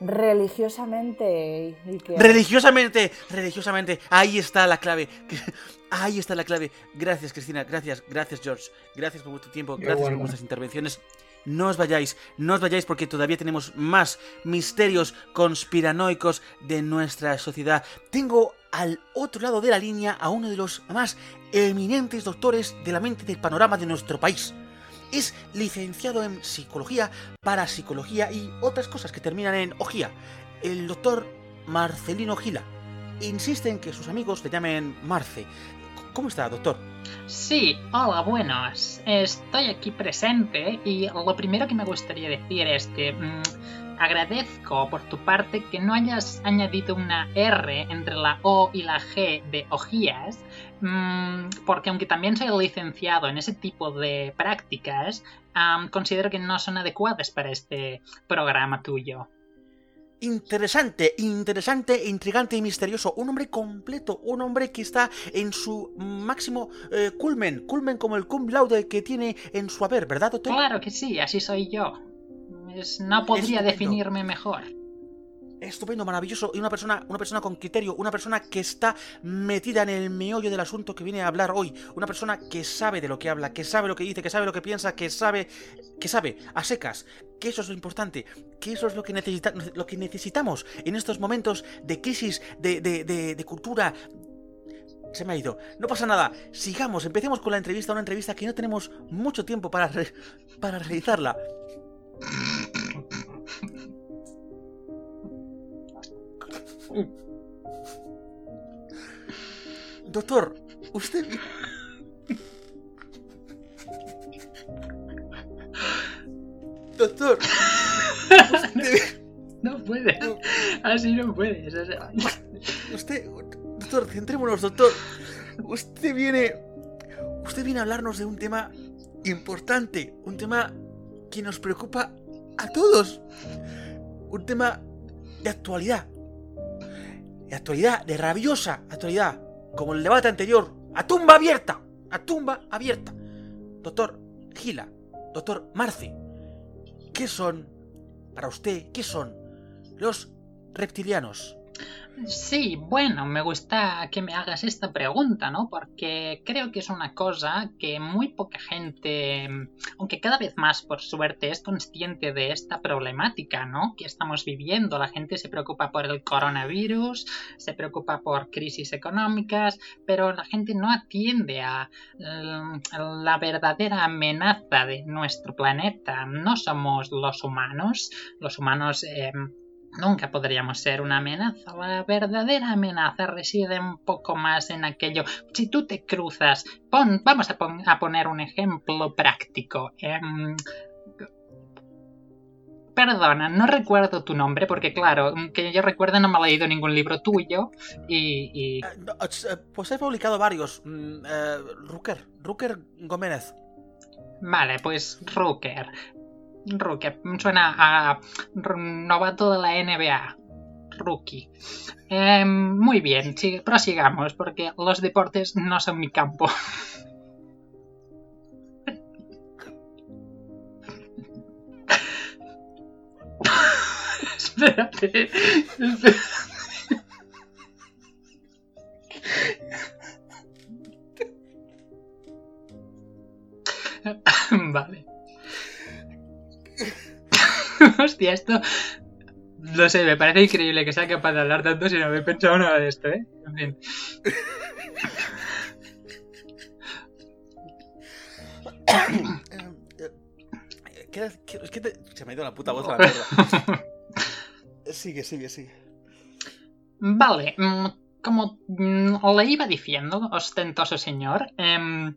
Religiosamente y que... Religiosamente, religiosamente. Ahí está la clave. <laughs> Ahí está la clave. Gracias, Cristina. Gracias, gracias, George. Gracias por vuestro tiempo. Gracias por vuestras intervenciones. No os vayáis, no os vayáis porque todavía tenemos más misterios conspiranoicos de nuestra sociedad. Tengo al otro lado de la línea a uno de los más eminentes doctores de la mente del panorama de nuestro país. Es licenciado en psicología, parapsicología y otras cosas que terminan en ojía. El doctor Marcelino Gila. Insiste en que sus amigos le llamen Marce. ¿Cómo está, doctor? Sí, hola, buenos. Estoy aquí presente y lo primero que me gustaría decir es que mm, agradezco por tu parte que no hayas añadido una R entre la O y la G de ojías, porque aunque también soy licenciado en ese tipo de prácticas, am, considero que no son adecuadas para este programa tuyo. Interesante, interesante, intrigante y misterioso. Un hombre completo, un hombre que está en su máximo eh, culmen, culmen como el cum laude que tiene en su haber, ¿verdad, doctor? Claro que sí, así soy yo. No podría definirme mejor. Estupendo, maravilloso. Y una persona, una persona con criterio, una persona que está metida en el meollo del asunto que viene a hablar hoy. Una persona que sabe de lo que habla, que sabe lo que dice, que sabe lo que piensa, que sabe, que sabe, a secas. Que eso es lo importante, que eso es lo que, necesita, lo que necesitamos en estos momentos de crisis de, de, de, de cultura. Se me ha ido. No pasa nada. Sigamos, empecemos con la entrevista, una entrevista que no tenemos mucho tiempo para, re- para realizarla. Doctor, usted... Doctor, usted, <laughs> No puedes. Así no sea, usted, doctor, centrémonos, doctor. Usted viene, usted viene a hablarnos de un tema importante, un tema que nos preocupa a todos, un tema de actualidad, de actualidad, de rabiosa actualidad, como el debate anterior, a tumba abierta, a tumba abierta. Doctor Gila, doctor Marce, ¿qué son, para usted, qué son los reptilianos? Sí, bueno, me gusta que me hagas esta pregunta, ¿no? Porque creo que es una cosa que muy poca gente, aunque cada vez más por suerte, es consciente de esta problemática, ¿no? Que estamos viviendo. La gente se preocupa por el coronavirus, se preocupa por crisis económicas, pero la gente no atiende a mm, la verdadera amenaza de nuestro planeta. No somos los humanos. Los humanos... eh, Nunca podríamos ser una amenaza. La verdadera amenaza reside un poco más en aquello. Si tú te cruzas, pon, vamos a, pon- a poner un ejemplo práctico. Em, perdona, no recuerdo tu nombre porque claro, que yo recuerde no me he leído ningún libro tuyo y... y- Eh, no, eh, pues he publicado varios. mm, eh, Rucker, Rucker Gómez. Vale, pues Rooker. Rooker, suena a novato de la NBA. Rookie. Em, muy bien, sí, prosigamos, porque los deportes no son mi campo. <laughs> Espérate. espérate. <laughs> Vale. <laughs> Hostia, esto. No sé, me parece increíble que sea capaz de hablar tanto sin haber pensado nada de esto, ¿eh? En fin. Eh, <coughs> eh, ¿qué- qué- es que te- se me ha ido la puta voz a la mierda. <laughs> sigue, sigue, sigue. Vale, mm, como mm, le iba diciendo, ostentoso señor, em,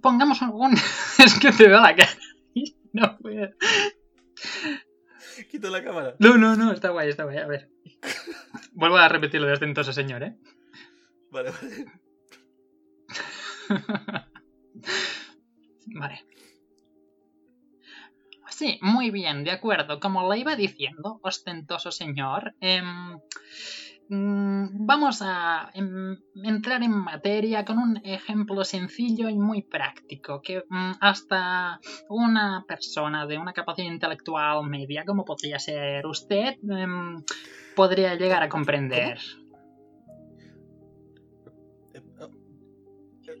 pongamos un... <laughs> es que te veo la cara no puedo. Quito la cámara. No, no, no, está guay, está guay. A ver. <laughs> Vuelvo a repetirlo de acentoso señor, ¿eh? Vale, vale. <laughs> Vale. Sí, muy bien, de acuerdo. Como le iba diciendo, ostentoso señor, mm, vamos a em, entrar en materia con un ejemplo sencillo y muy práctico, que mm, hasta una persona de una capacidad intelectual media, como podría ser usted, em, podría llegar a comprender. Eh, eh,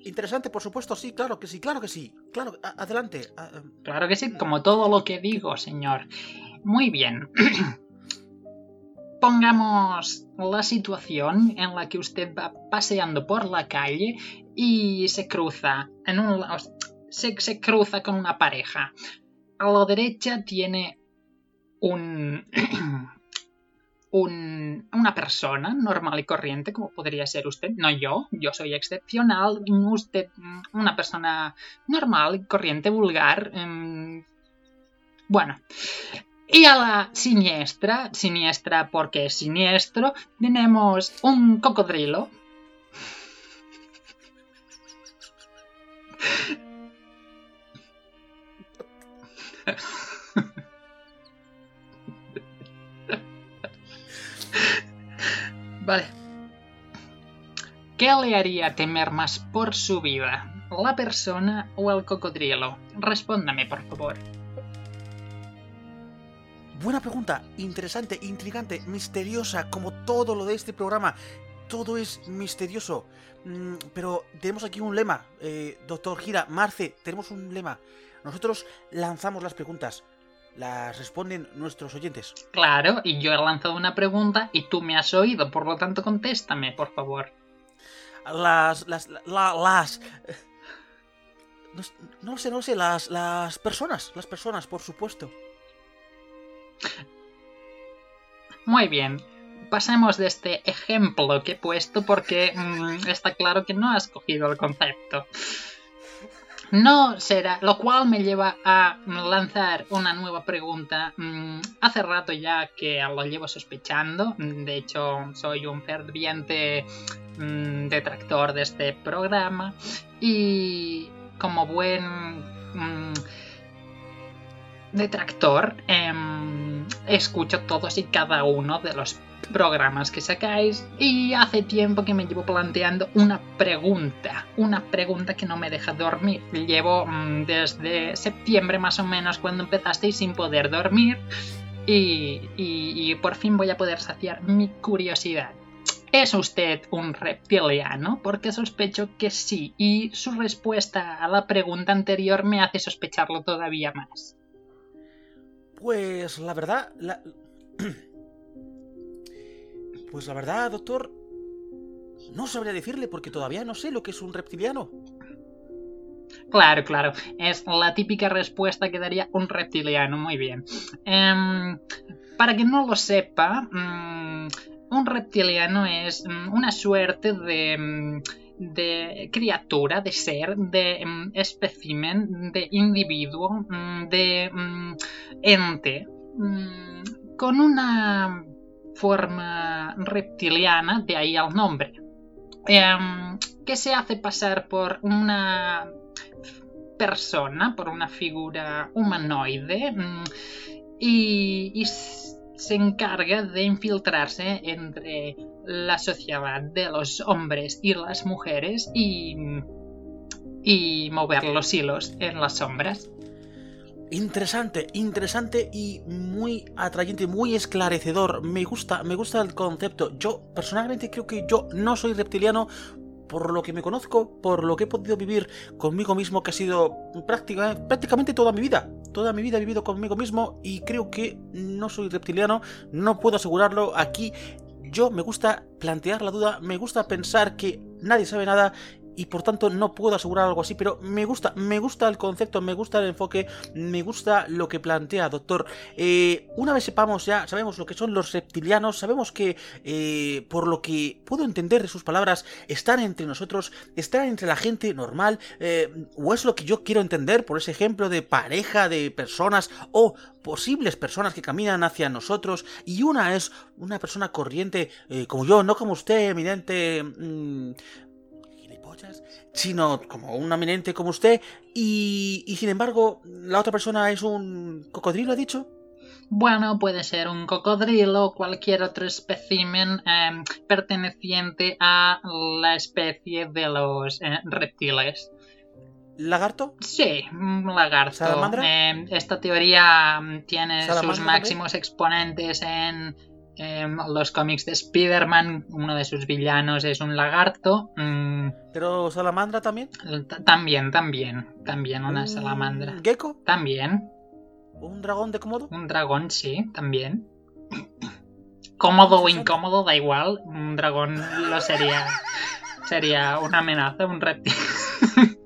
Interesante, por supuesto, sí, claro que sí, claro que sí. Claro, adelante. em, Claro que sí, como todo lo que digo, señor. Muy bien. <clears throat> Pongamos la situación en la que usted va paseando por la calle y se cruza en un se, se cruza con una pareja. A la derecha tiene un <coughs> un- una persona normal y corriente, como podría ser usted, no yo, yo soy excepcional, usted, mm, una persona normal y corriente, vulgar. em, bueno. Y a la siniestra, siniestra porque es siniestro, tenemos un cocodrilo. Vale. ¿Qué le haría temer más por su vida? ¿La persona o el cocodrilo? Respóndame, por favor. Buena pregunta, interesante, intrigante, misteriosa, como todo lo de este programa. Todo es misterioso. Mm, pero tenemos aquí un lema, eh, doctor Gira, Marce, tenemos un lema. Nosotros lanzamos las preguntas, las responden nuestros oyentes. Claro, y yo he lanzado una pregunta y tú me has oído, por lo tanto contéstame, por favor. Las, las, la- las... No, no sé, no lo sé, las, las personas, las personas, por supuesto. Muy bien. Pasemos de este ejemplo que he puesto porque mm, está claro que no has cogido el concepto. No será, lo cual me lleva a lanzar una nueva pregunta. Mm, hace rato ya que lo llevo sospechando. De hecho, soy un ferviente mm, detractor de este programa. Y como buen detractor, em, escucho todos y cada uno de los programas que sacáis y hace tiempo que me llevo planteando una pregunta, una pregunta que no me deja dormir. Llevo mm, desde septiembre más o menos cuando empezasteis sin poder dormir y por fin voy a poder saciar mi curiosidad. ¿Es usted un reptiliano? Porque sospecho que sí y su respuesta a la pregunta anterior me hace sospecharlo todavía más. Pues la verdad, la... <clears throat> Pues la verdad, doctor, no sabría decirle porque todavía no sé lo que es un reptiliano. Claro, claro. Es la típica respuesta que daría un reptiliano. Muy bien. Em, para quien no lo sepa, mm, un reptiliano es mm, una suerte de, mm, de criatura, de ser, de mm, espécimen, de individuo, mm, de mm, ente, mm, con una forma reptiliana, de ahí al nombre. Em, que se hace pasar por una persona, por una figura humanoide, y, se encarga de infiltrarse entre la sociedad de los hombres y las mujeres y, y mover los hilos en las sombras. Interesante, interesante y muy atrayente, muy esclarecedor. Me gusta, me gusta el concepto. Yo personalmente creo que yo no soy reptiliano por lo que me conozco, por lo que he podido vivir conmigo mismo, que ha sido práctica- prácticamente toda mi vida. Toda mi vida he vivido conmigo mismo y creo que no soy reptiliano, no puedo asegurarlo. Aquí yo me gusta plantear la duda, me gusta pensar que nadie sabe nada y por tanto no puedo asegurar algo así, pero me gusta, me gusta el concepto, me gusta el enfoque, me gusta lo que plantea, doctor. Eh, una vez sepamos ya, sabemos lo que son los reptilianos, sabemos que, eh, por lo que puedo entender de sus palabras, están entre nosotros, están entre la gente normal, eh, o es lo que yo quiero entender por ese ejemplo de pareja de personas o posibles personas que caminan hacia nosotros y una es una persona corriente como yo, no como usted, eminente... Sino como un eminente como usted, y, y sin embargo, la otra persona es un cocodrilo, ¿ha dicho? Bueno, puede ser un cocodrilo o cualquier otro espécimen em, perteneciente a la especie de los eh, reptiles. ¿Lagarto? Sí, un lagarto. ¿Salamandra? Em, esta teoría mm, tiene sus máximos exponentes en Em, los cómics de Spider-Man, uno de sus villanos es un lagarto. Mm, ¿Pero salamandra también? también, también. También una salamandra. ¿Gecko? También. ¿Un dragón de cómodo? Un dragón, sí, también. <coughs> Cómodo o incómodo, da igual. Un dragón lo sería. Sería una amenaza, un reptil. <laughs>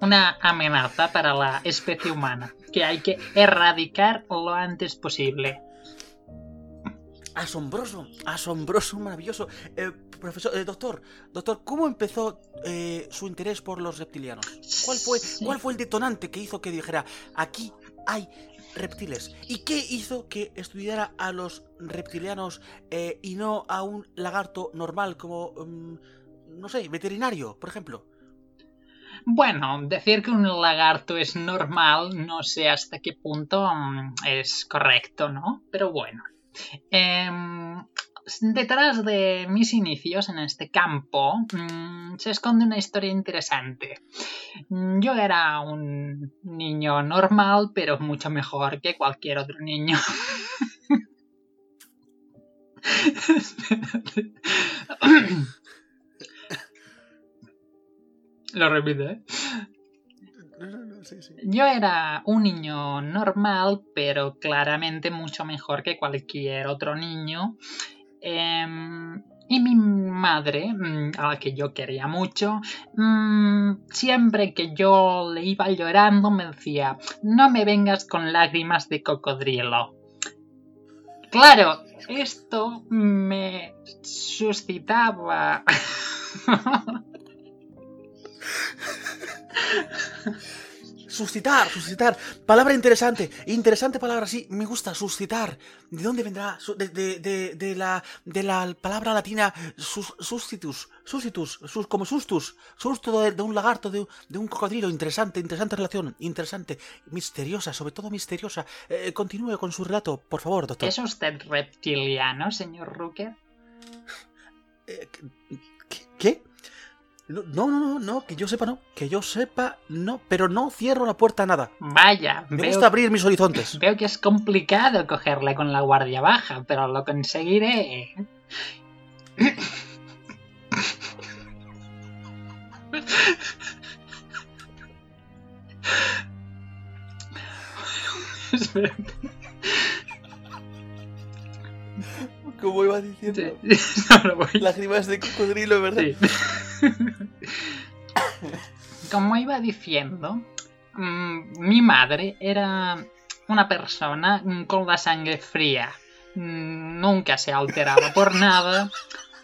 una amenaza para la especie humana que hay que erradicar lo antes posible. Asombroso, asombroso, maravilloso. Eh, profesor, eh, doctor, doctor, ¿cómo empezó eh, su interés por los reptilianos? ¿Cuál fue, ¿Cuál fue el detonante que hizo que dijera aquí hay reptiles? ¿Y qué hizo que estudiara a los reptilianos y no a un lagarto normal como, mm, no sé, veterinario, por ejemplo? Bueno, decir que un lagarto es normal no sé hasta qué punto mm, es correcto, ¿no? Pero bueno. Em, detrás de mis inicios en este campo mm, se esconde una historia interesante. Mm, yo era un niño normal, pero mucho mejor que cualquier otro niño. Lo repito, ¿eh? Yo era un niño normal, pero claramente mucho mejor que cualquier otro niño. Em, y mi madre, mm, a la que yo quería mucho, mm, siempre que yo le iba llorando me decía, no me vengas con lágrimas de cocodrilo. Claro, esto me suscitaba <laughs> Suscitar, suscitar. Palabra interesante. Interesante palabra, sí. Me gusta, suscitar. ¿De dónde vendrá? De, la, de la palabra latina sus, suscitus. Suscitus. como sustus. Susto de, un lagarto, de, un cocodrilo. Interesante, interesante relación. Interesante. Misteriosa, sobre todo misteriosa. Eh, continúe con su relato, por favor, doctor. ¿Es usted reptiliano, señor Rooker? Eh, ¿Qué? No, no, no, no, que yo sepa no, que yo sepa no, pero no cierro la puerta a nada. Vaya, me gusta abrir mis horizontes. <laughs> Veo que es complicado cogerle con la guardia baja, pero lo conseguiré. Como iba diciendo. <laughs> Lágrimas de cocodrilo, ¿verdad? <laughs> Como iba diciendo, mm, mi madre era una persona con la sangre fría. Mm, nunca se alteraba por <laughs> nada.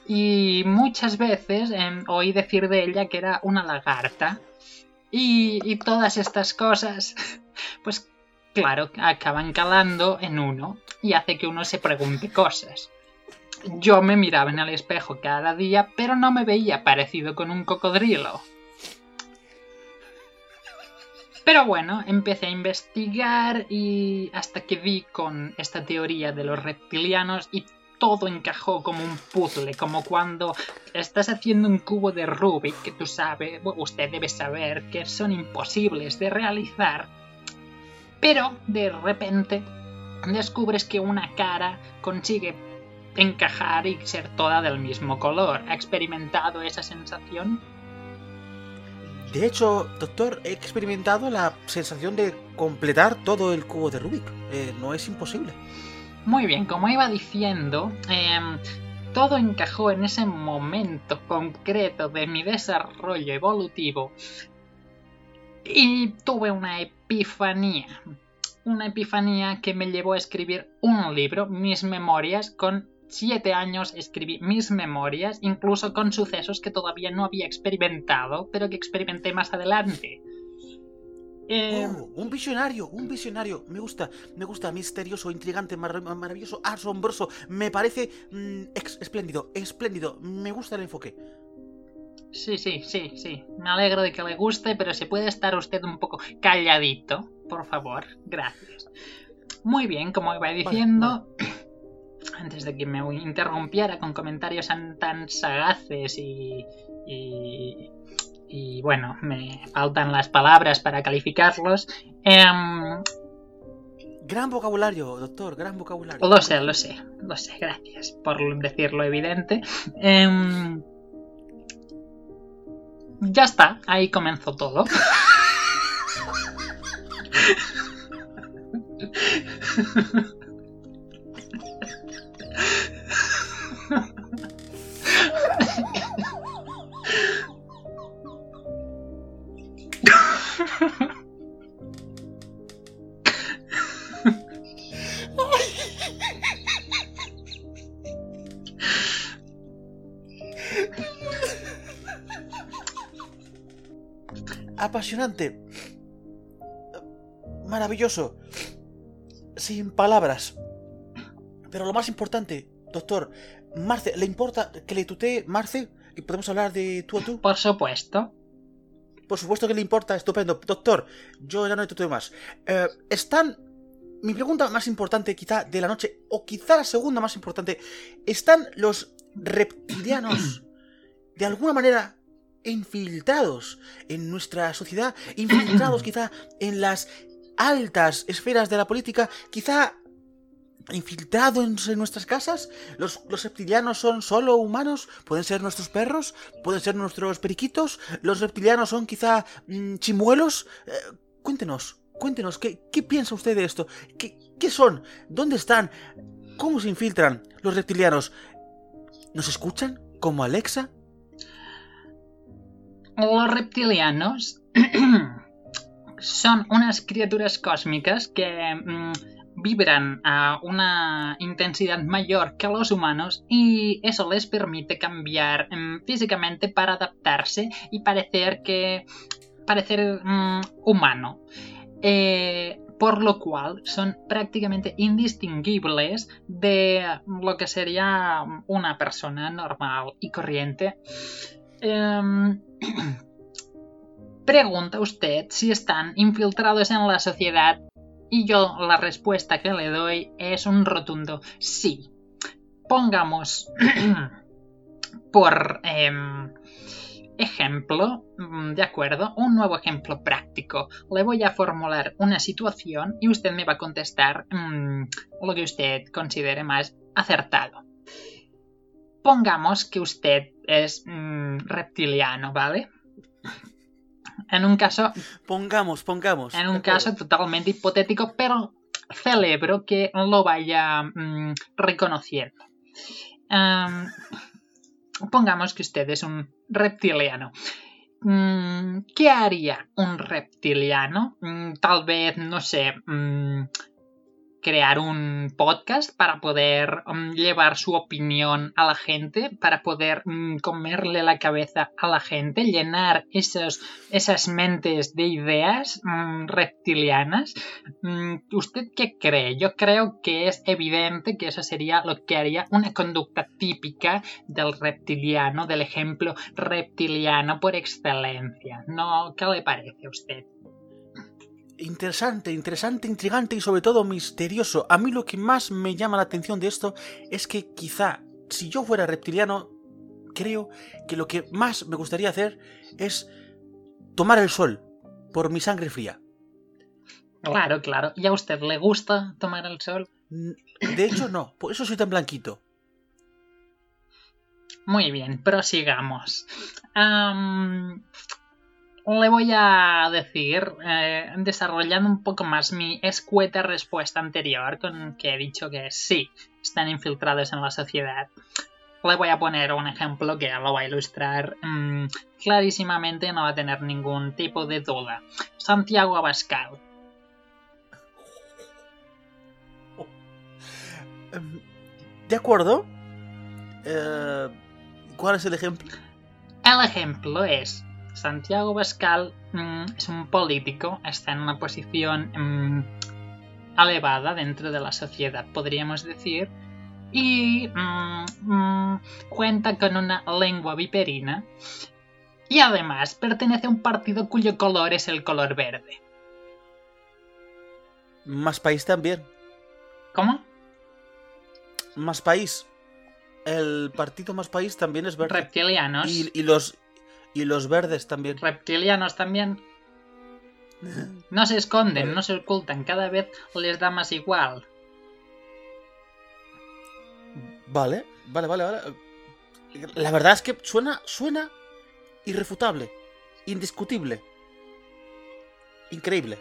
Y muchas veces em, oí decir de ella que era una lagarta. Y, y todas estas cosas, <laughs> pues claro, acaban calando en uno y hace que uno se pregunte cosas. Yo me miraba en el espejo cada día, pero no me veía parecido con un cocodrilo. Pero bueno, empecé a investigar y hasta que vi con esta teoría de los reptilianos y todo encajó como un puzzle, como cuando estás haciendo un cubo de Rubik que tú sabes, usted debe saber que son imposibles de realizar. Pero de repente descubres que una cara consigue encajar y ser toda del mismo color. ¿Ha experimentado esa sensación? De hecho, doctor, he experimentado la sensación de completar todo el cubo de Rubik. Eh, no es imposible. Muy bien, como iba diciendo, em, todo encajó en ese momento concreto de mi desarrollo evolutivo y tuve una epifanía. Una epifanía que me llevó a escribir un libro, mis memorias, con siete años escribí mis memorias, incluso con sucesos que todavía no había experimentado, pero que experimenté más adelante. Eh, oh, un visionario, un visionario. Me gusta, me gusta, misterioso, intrigante, maravilloso, asombroso. Me parece mm, espléndido, espléndido. Me gusta el enfoque. Sí, sí, sí, sí. Me alegro de que le guste, pero si puede estar usted un poco calladito, por favor. Gracias. Muy bien, como iba diciendo, <clears throat> antes de que me interrumpiera con comentarios tan, sagaces y, y, bueno, me faltan las palabras para calificarlos. Em, gran vocabulario, doctor, gran vocabulario. Lo sé, lo sé, lo sé, gracias por decirlo evidente. Em, ya está, ahí comenzó todo. <laughs> Apasionante. Maravilloso. Sin palabras. Pero lo más importante, doctor, Marce, ¿le importa que le tutee Marce? ¿Y podemos hablar de tú a tú? Por supuesto. Por supuesto que le importa, estupendo. Doctor, yo ya no le tuteo más. Eh, están... Mi pregunta más importante quizá de la noche, o quizá la segunda más importante, ¿están los reptilianos <clears throat> de alguna manera infiltrados en nuestra sociedad? Infiltrados <clears throat> quizá en las altas esferas de la política, quizá infiltrados en nuestras casas? ¿Los, reptilianos son solo humanos? ¿Pueden ser nuestros perros? ¿Pueden ser nuestros periquitos? ¿Los reptilianos son quizá mm, chimuelos? Eh, cuéntenos, cuéntenos, ¿qué, piensa usted de esto? ¿Qué, ¿Qué son? ¿Dónde están? ¿Cómo se infiltran los reptilianos? ¿Nos escuchan? ¿Como Alexa? Los reptilianos <clears throat> son unas criaturas cósmicas que... Mm, vibran a una intensidad mayor que los humanos y eso les permite cambiar mm, físicamente para adaptarse y parecer que parecer mm, humano. Eh, por lo cual son prácticamente indistinguibles de lo que sería una persona normal y corriente. Em, <clears throat> pregunta usted si están infiltrados en la sociedad y yo la respuesta que le doy es un rotundo sí. Pongamos <clears throat> por em, ejemplo, mm, de acuerdo, un nuevo ejemplo práctico. Le voy a formular una situación y usted me va a contestar mm, lo que usted considere más acertado. Pongamos que usted es mm, reptiliano, ¿vale? En un caso. Pongamos, pongamos. En un caso totalmente hipotético, pero celebro que lo vaya mm, reconociendo. Em, pongamos que usted es un reptiliano. Mm, ¿Qué haría un reptiliano? Tal vez, no sé, crear un podcast para poder mm, llevar su opinión a la gente, para poder mm, comerle la cabeza a la gente, llenar esas mentes de ideas mm, reptilianas. ¿Usted qué cree? Yo creo que es evidente que eso sería lo que haría una conducta típica del reptiliano, del ejemplo reptiliano por excelencia. ¿No? ¿Qué le parece a usted? Interesante, interesante, intrigante y sobre todo misterioso. A mí lo que más me llama la atención de esto es que quizá si yo fuera reptiliano, creo que lo que más me gustaría hacer es tomar el sol por mi sangre fría. Claro, claro. ¿Y a usted le gusta tomar el sol? De hecho, no. Por eso soy tan blanquito. Muy bien, prosigamos. Le voy a decir, eh, desarrollando un poco más mi escueta respuesta anterior, con que he dicho que sí, están infiltrados en la sociedad. Le voy a poner un ejemplo que lo va a ilustrar mm, clarísimamente, no va a tener ningún tipo de duda. Santiago Abascal. Em, De acuerdo. Eh, ¿Cuál es el ejemplo? El ejemplo es, Santiago Bascal mm, es un político, está en una posición mm, elevada dentro de la sociedad, podríamos decir, y mm, mm, cuenta con una lengua viperina, y además pertenece a un partido cuyo color es el color verde. Más país también. ¿Cómo? Más país. El partido Más país también es verde. Reptilianos. Y, y los y los verdes también. Reptilianos también. No se esconden, no se ocultan, cada vez les da más igual. Vale, vale, vale, vale. La verdad es que suena, suena irrefutable, indiscutible, increíble.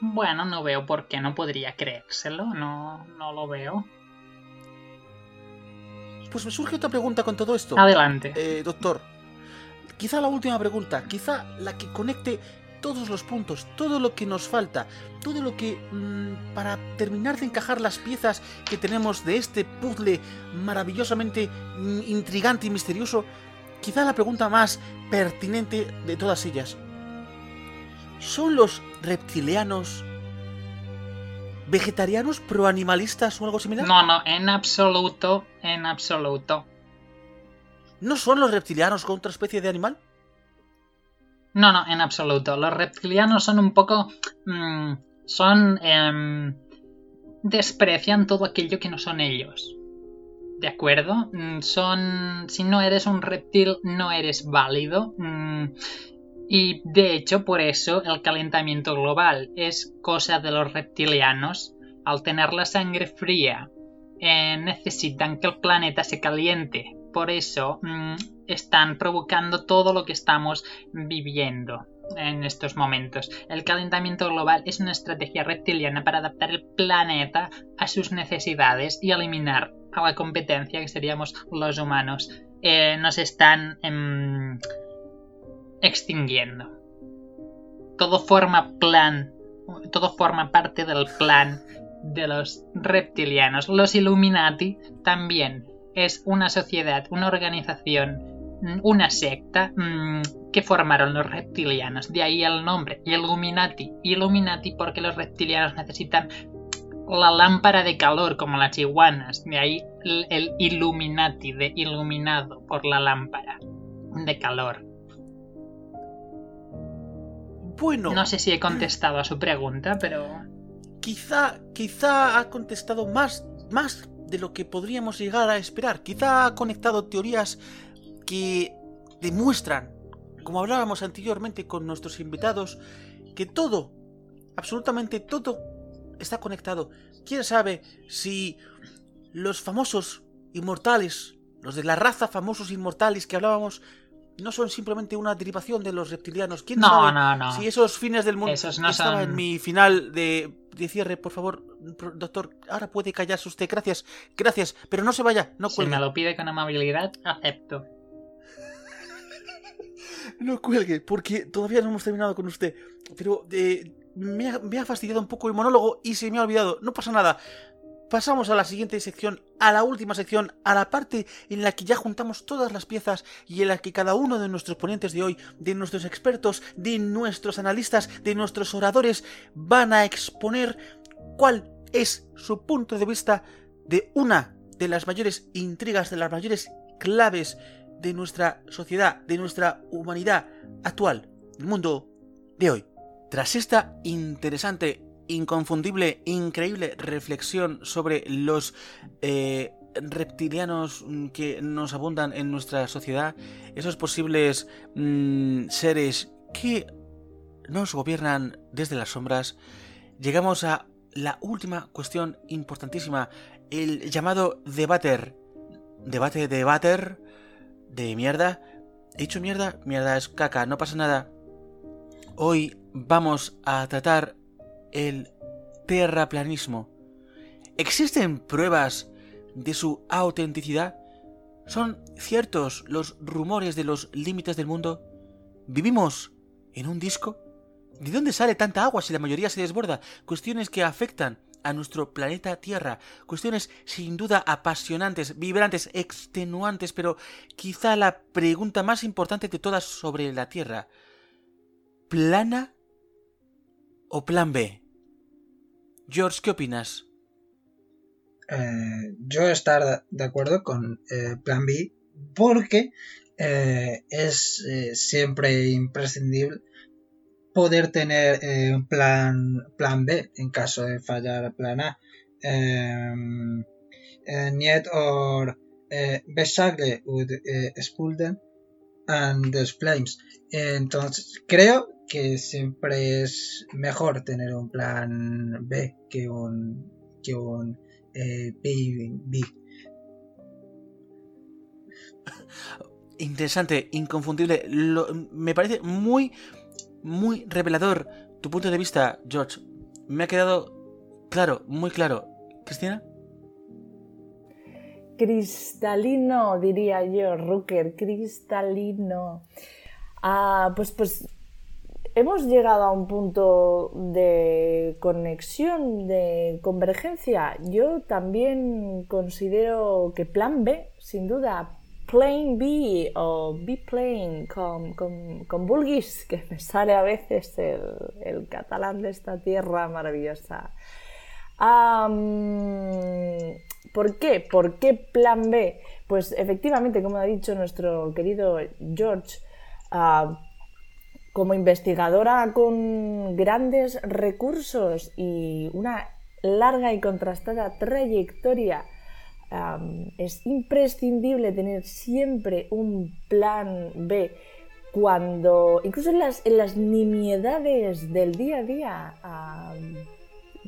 Bueno, no veo por qué no podría creérselo, no, no lo veo. Pues me surge otra pregunta con todo esto. Adelante. Eh, doctor, quizá la última pregunta, quizá la que conecte todos los puntos, todo lo que nos falta, todo lo que mm, para terminar de encajar las piezas que tenemos de este puzzle maravillosamente mm, intrigante y misterioso, quizá la pregunta más pertinente de todas ellas. ¿Son los reptilianos vegetarianos proanimalistas o algo similar? No, no, en absoluto, en absoluto. ¿No son los reptilianos con otra especie de animal? No, no, en absoluto. Los reptilianos son un poco... mm, son... em, desprecian todo aquello que no son ellos. ¿De acuerdo? Mm, Son... Si no eres un reptil, no eres válido. Y de hecho, por eso el calentamiento global es cosa de los reptilianos. Al tener la sangre fría, eh, necesitan que el planeta se caliente. Por eso mm, están provocando todo lo que estamos viviendo en estos momentos. El calentamiento global es una estrategia reptiliana para adaptar el planeta a sus necesidades y eliminar a la competencia que seríamos los humanos. Eh, nos están em, extinguiendo. Todo forma plan, todo forma parte del plan de los reptilianos. Los Illuminati también es una sociedad, una organización, una secta mm, que formaron los reptilianos. De ahí el nombre, Illuminati. Illuminati porque los reptilianos necesitan la lámpara de calor como las iguanas. De ahí el, el Illuminati, de iluminado por la lámpara de calor. Bueno, No sé si he contestado a su pregunta, pero... quizá, quizá ha contestado más, más de lo que podríamos llegar a esperar. Quizá ha conectado teorías que demuestran, como hablábamos anteriormente con nuestros invitados, que todo, absolutamente todo, está conectado. ¿Quién sabe si los famosos inmortales, los de la raza famosos inmortales que hablábamos, no son simplemente una derivación de los reptilianos? ¿Quién No, sabe no, no. si esos fines del mundo Esos no que estaba son- en mi final de, de cierre, por favor, doctor, ahora puede callarse usted. Gracias, gracias, pero no se vaya, no Si cuelgue. me lo pide con amabilidad, acepto. <laughs> No cuelgue, porque todavía no hemos terminado con usted. Pero eh, me, ha, me ha fastidiado un poco el monólogo y se me ha olvidado. No pasa nada. Pasamos a la siguiente sección, a la última sección, a la parte en la que ya juntamos todas las piezas y en la que cada uno de nuestros ponentes de hoy, de nuestros expertos, de nuestros analistas, de nuestros oradores, van a exponer cuál es su punto de vista de una de las mayores intrigas, de las mayores claves de nuestra sociedad, de nuestra humanidad actual, del mundo de hoy. Tras esta interesante, inconfundible, increíble reflexión sobre los eh, reptilianos mm, que nos abundan en nuestra sociedad, esos posibles mm, seres que nos gobiernan desde las sombras, llegamos a la última cuestión importantísima, el llamado debater. Debate, debater, de mierda. He dicho mierda, mierda es caca, no pasa nada. Hoy vamos a tratar el terraplanismo. ¿Existen pruebas de su autenticidad? ¿Son ciertos los rumores de los límites del mundo? ¿Vivimos en un disco? ¿De dónde sale tanta agua si la mayoría se desborda? Cuestiones que afectan a nuestro planeta Tierra. Cuestiones sin duda apasionantes, vibrantes, extenuantes, pero quizá la pregunta más importante de todas sobre la Tierra. ¿Plana o plan B? George, ¿qué opinas? Eh, yo estar de acuerdo con eh, plan B porque eh, es siempre imprescindible poder tener eh, un plan, plan B en caso de fallar plan A. Um, niet or besagle ud spulden and the flames. Entonces, creo que siempre es mejor tener un plan B que un, que un eh, B. Interesante, inconfundible. me parece muy muy revelador tu punto de vista, George. Me ha quedado claro, muy claro. ¿Cristina? Cristalino, diría yo, Rooker, cristalino. Ah, pues, pues hemos llegado a un punto de conexión, de convergencia. Yo también considero que plan B, sin duda, Plain B o B-Plane con, con, con, Bulgis, que me sale a veces el catalán de esta tierra maravillosa. ¿Por qué? ¿Por qué plan B? Pues efectivamente, como ha dicho nuestro querido George, ah, como investigadora con grandes recursos y una larga y contrastada trayectoria es imprescindible tener siempre un plan B cuando, incluso en las, en las nimiedades del día a día,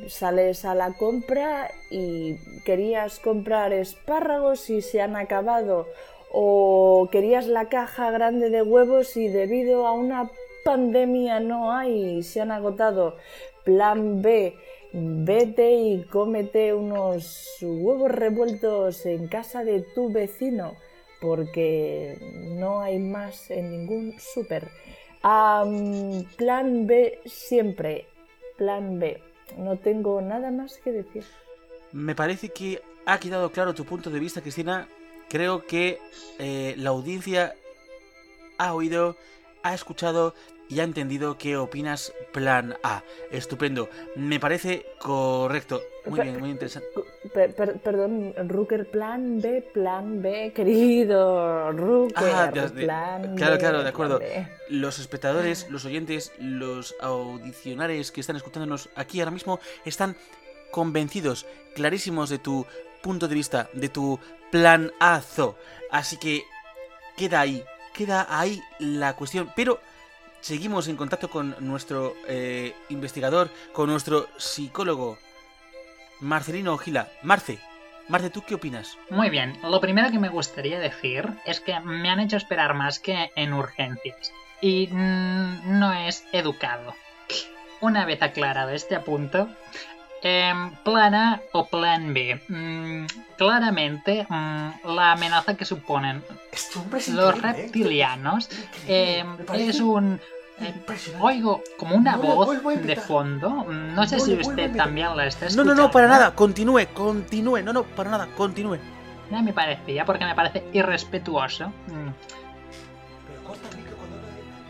sales a la compra y querías comprar espárragos y se han acabado, o querías la caja grande de huevos y debido a una pandemia no hay y se han agotado. Plan B, vete y cómete unos huevos revueltos en casa de tu vecino porque no hay más en ningún súper. plan B siempre, plan B. No tengo nada más que decir. Me parece que ha quedado claro tu punto de vista, Cristina. Creo que eh, la audiencia ha oído, ha escuchado y ha entendido qué opinas plan A. Estupendo. Me parece correcto. Muy bien, muy interesante. perdón, Rooker, plan B, plan B, querido Rooker. Ah, plan claro, claro, de acuerdo. Los espectadores, los oyentes, los audicionares que están escuchándonos aquí ahora mismo están convencidos, clarísimos de tu punto de vista, de tu plan Azo. Así que queda ahí, queda ahí la cuestión. Pero seguimos en contacto con nuestro eh, investigador, con nuestro psicólogo, Marcelino Gila. Marce, Marce, ¿tú qué opinas? Muy bien, lo primero que me gustaría decir es que me han hecho esperar más que en urgencias. Y mm, no es educado. Una vez aclarado este apunto, eh, plan A o plan B. Mm, claramente, mm, la amenaza que suponen los ¿eh? reptilianos em, es un... Eh, oigo como una voz de fondo. No sé si usted también la está escuchando. No, no, no, para nada. Continúe, continúe. No, no, para nada. Continúe. Ya me parecía, porque me parece irrespetuoso. Mm.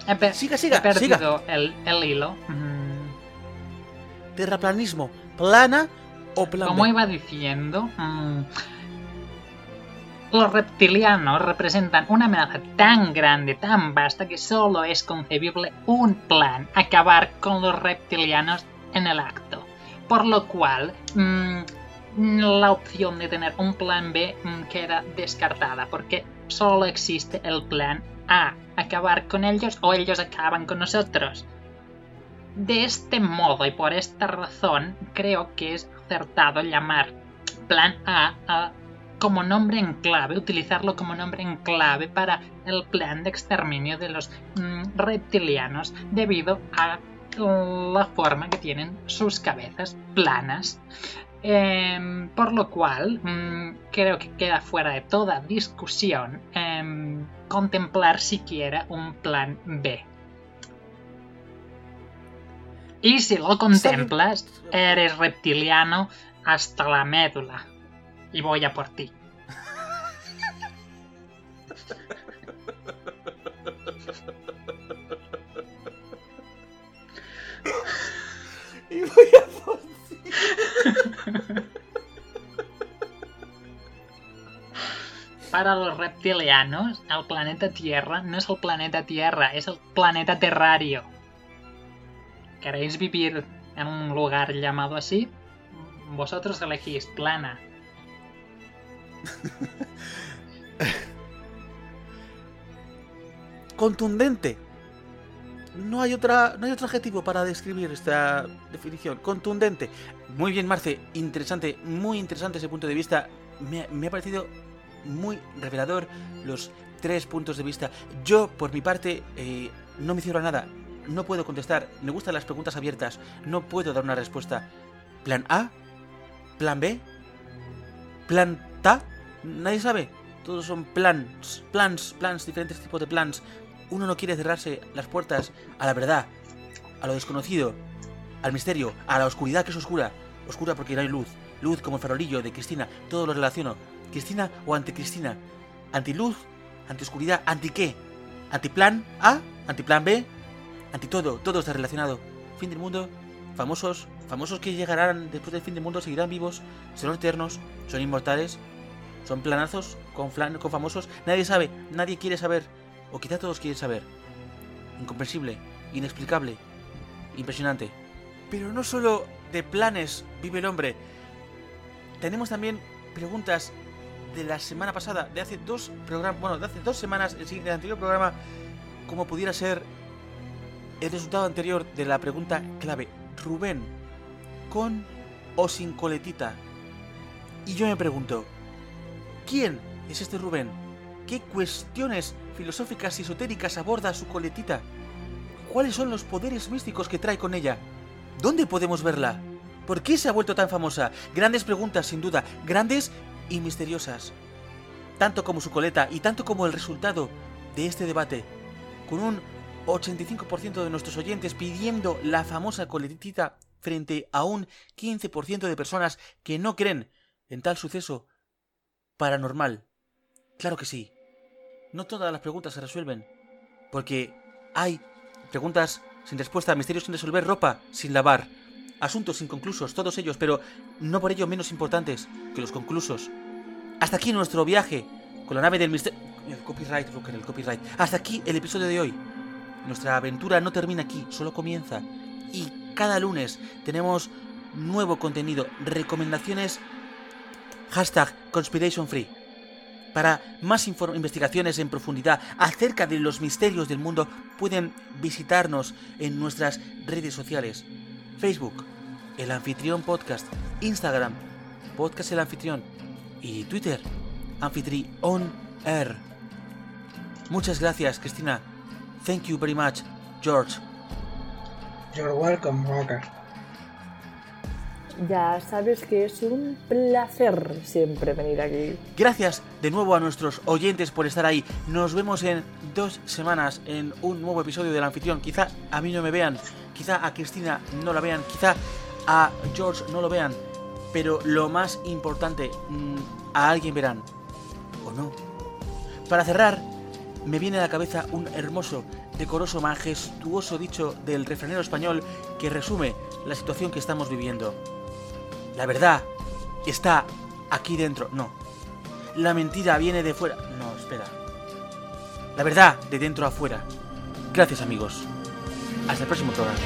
He, siga, siga, he perdido El, el, hilo. Terraplanismo plana o plan Como iba diciendo, mm, los reptilianos representan una amenaza tan grande, tan vasta, que solo es concebible un plan, acabar con los reptilianos en el acto. Por lo cual, mm, la opción de tener un plan B mm, queda descartada, porque solo existe el plan A, acabar con ellos o ellos acaban con nosotros. De este modo y por esta razón creo que es acertado llamar plan A a como nombre en clave, utilizarlo como nombre en clave para el plan de exterminio de los mm, reptilianos debido a la forma que tienen sus cabezas planas. Em, por lo cual, mm, creo que queda fuera de toda discusión em, contemplar siquiera un plan B. Y si lo contemplas, eres reptiliano hasta la médula. Y voy a por ti. <laughs> y voy a por ti. Para los reptilianos, el planeta Tierra no es el planeta Tierra, es el planeta Terrario. ¿Queréis vivir en un lugar llamado así? Vosotros elegís plana. <laughs> Contundente. No hay, otra, no hay otro adjetivo para describir esta definición. Contundente. Muy bien, Marce. Interesante, muy interesante ese punto de vista. Me, ha parecido muy revelador los tres puntos de vista. Yo, por mi parte, eh, no me cierro a nada. No puedo contestar. Me gustan las preguntas abiertas. No puedo dar una respuesta. ¿Plan A? ¿Plan B? ¿Plan TA? Nadie sabe. Todos son plans, plans, plans, diferentes tipos de plans. Uno no quiere cerrarse las puertas a la verdad, a lo desconocido, al misterio, a la oscuridad que es oscura. Oscura porque no hay luz. Luz como el farolillo de Cristina. Todo lo relaciono. ¿Cristina o anti-Cristina? ¿Anti-luz? ¿Anti-oscuridad? ¿Anti qué? ¿Antiplan A? ¿Antiplan B? Anti todo. Todo está relacionado. Fin del mundo. Famosos. Famosos que llegarán después del fin del mundo seguirán vivos. Son eternos. Son inmortales. Son planazos con, flan, con famosos. Nadie sabe. Nadie quiere saber. O quizá todos quieren saber. Incomprensible. Inexplicable. Impresionante. Pero no solo de planes vive el hombre. Tenemos también preguntas de la semana pasada, de hace dos programas, bueno, de hace dos semanas, el anterior programa, como pudiera ser el resultado anterior de la pregunta clave. Rubén, ¿con o sin coletita? Y yo me pregunto, ¿quién es este Rubén? ¿Qué cuestiones filosóficas y esotéricas aborda su coletita? ¿Cuáles son los poderes místicos que trae con ella? ¿Dónde podemos verla? ¿Por qué se ha vuelto tan famosa? Grandes preguntas, sin duda, grandes y misteriosas. Tanto como su coleta y tanto como el resultado de este debate, con un 85% de nuestros oyentes pidiendo la famosa coletita frente a un 15% de personas que no creen en tal suceso paranormal. Claro que sí. No todas las preguntas se resuelven, porque hay preguntas sin respuesta, misterios sin resolver, ropa sin lavar, asuntos inconclusos, todos ellos, pero no por ello menos importantes que los conclusos. Hasta aquí nuestro viaje con la nave del misterio... El copyright, Rooker, el copyright. Hasta aquí el episodio de hoy. Nuestra aventura no termina aquí, solo comienza. Y cada lunes tenemos nuevo contenido, recomendaciones, hashtag Conspiration Free. Para más investigaciones en profundidad acerca de los misterios del mundo, pueden visitarnos en nuestras redes sociales. Facebook, El Anfitrión Podcast, Instagram, Podcast El Anfitrión y Twitter, Anfitrión Air. Muchas gracias, Cristina. Thank you very much, George. You're welcome, Rocker. Ya sabes que es un placer siempre venir aquí. Gracias de nuevo a nuestros oyentes por estar ahí. Nos vemos en dos semanas en un nuevo episodio del anfitrión. Quizá a mí no me vean, quizá a Cristina no la vean, quizá a George no lo vean. Pero lo más importante, mm, a alguien verán. ¿O no? Para cerrar, me viene a la cabeza un hermoso, decoroso, majestuoso dicho del refranero español que resume la situación que estamos viviendo. La verdad está aquí dentro. No. La mentira viene de fuera. No, espera. La verdad de dentro a afuera. Gracias amigos. Hasta el próximo programa.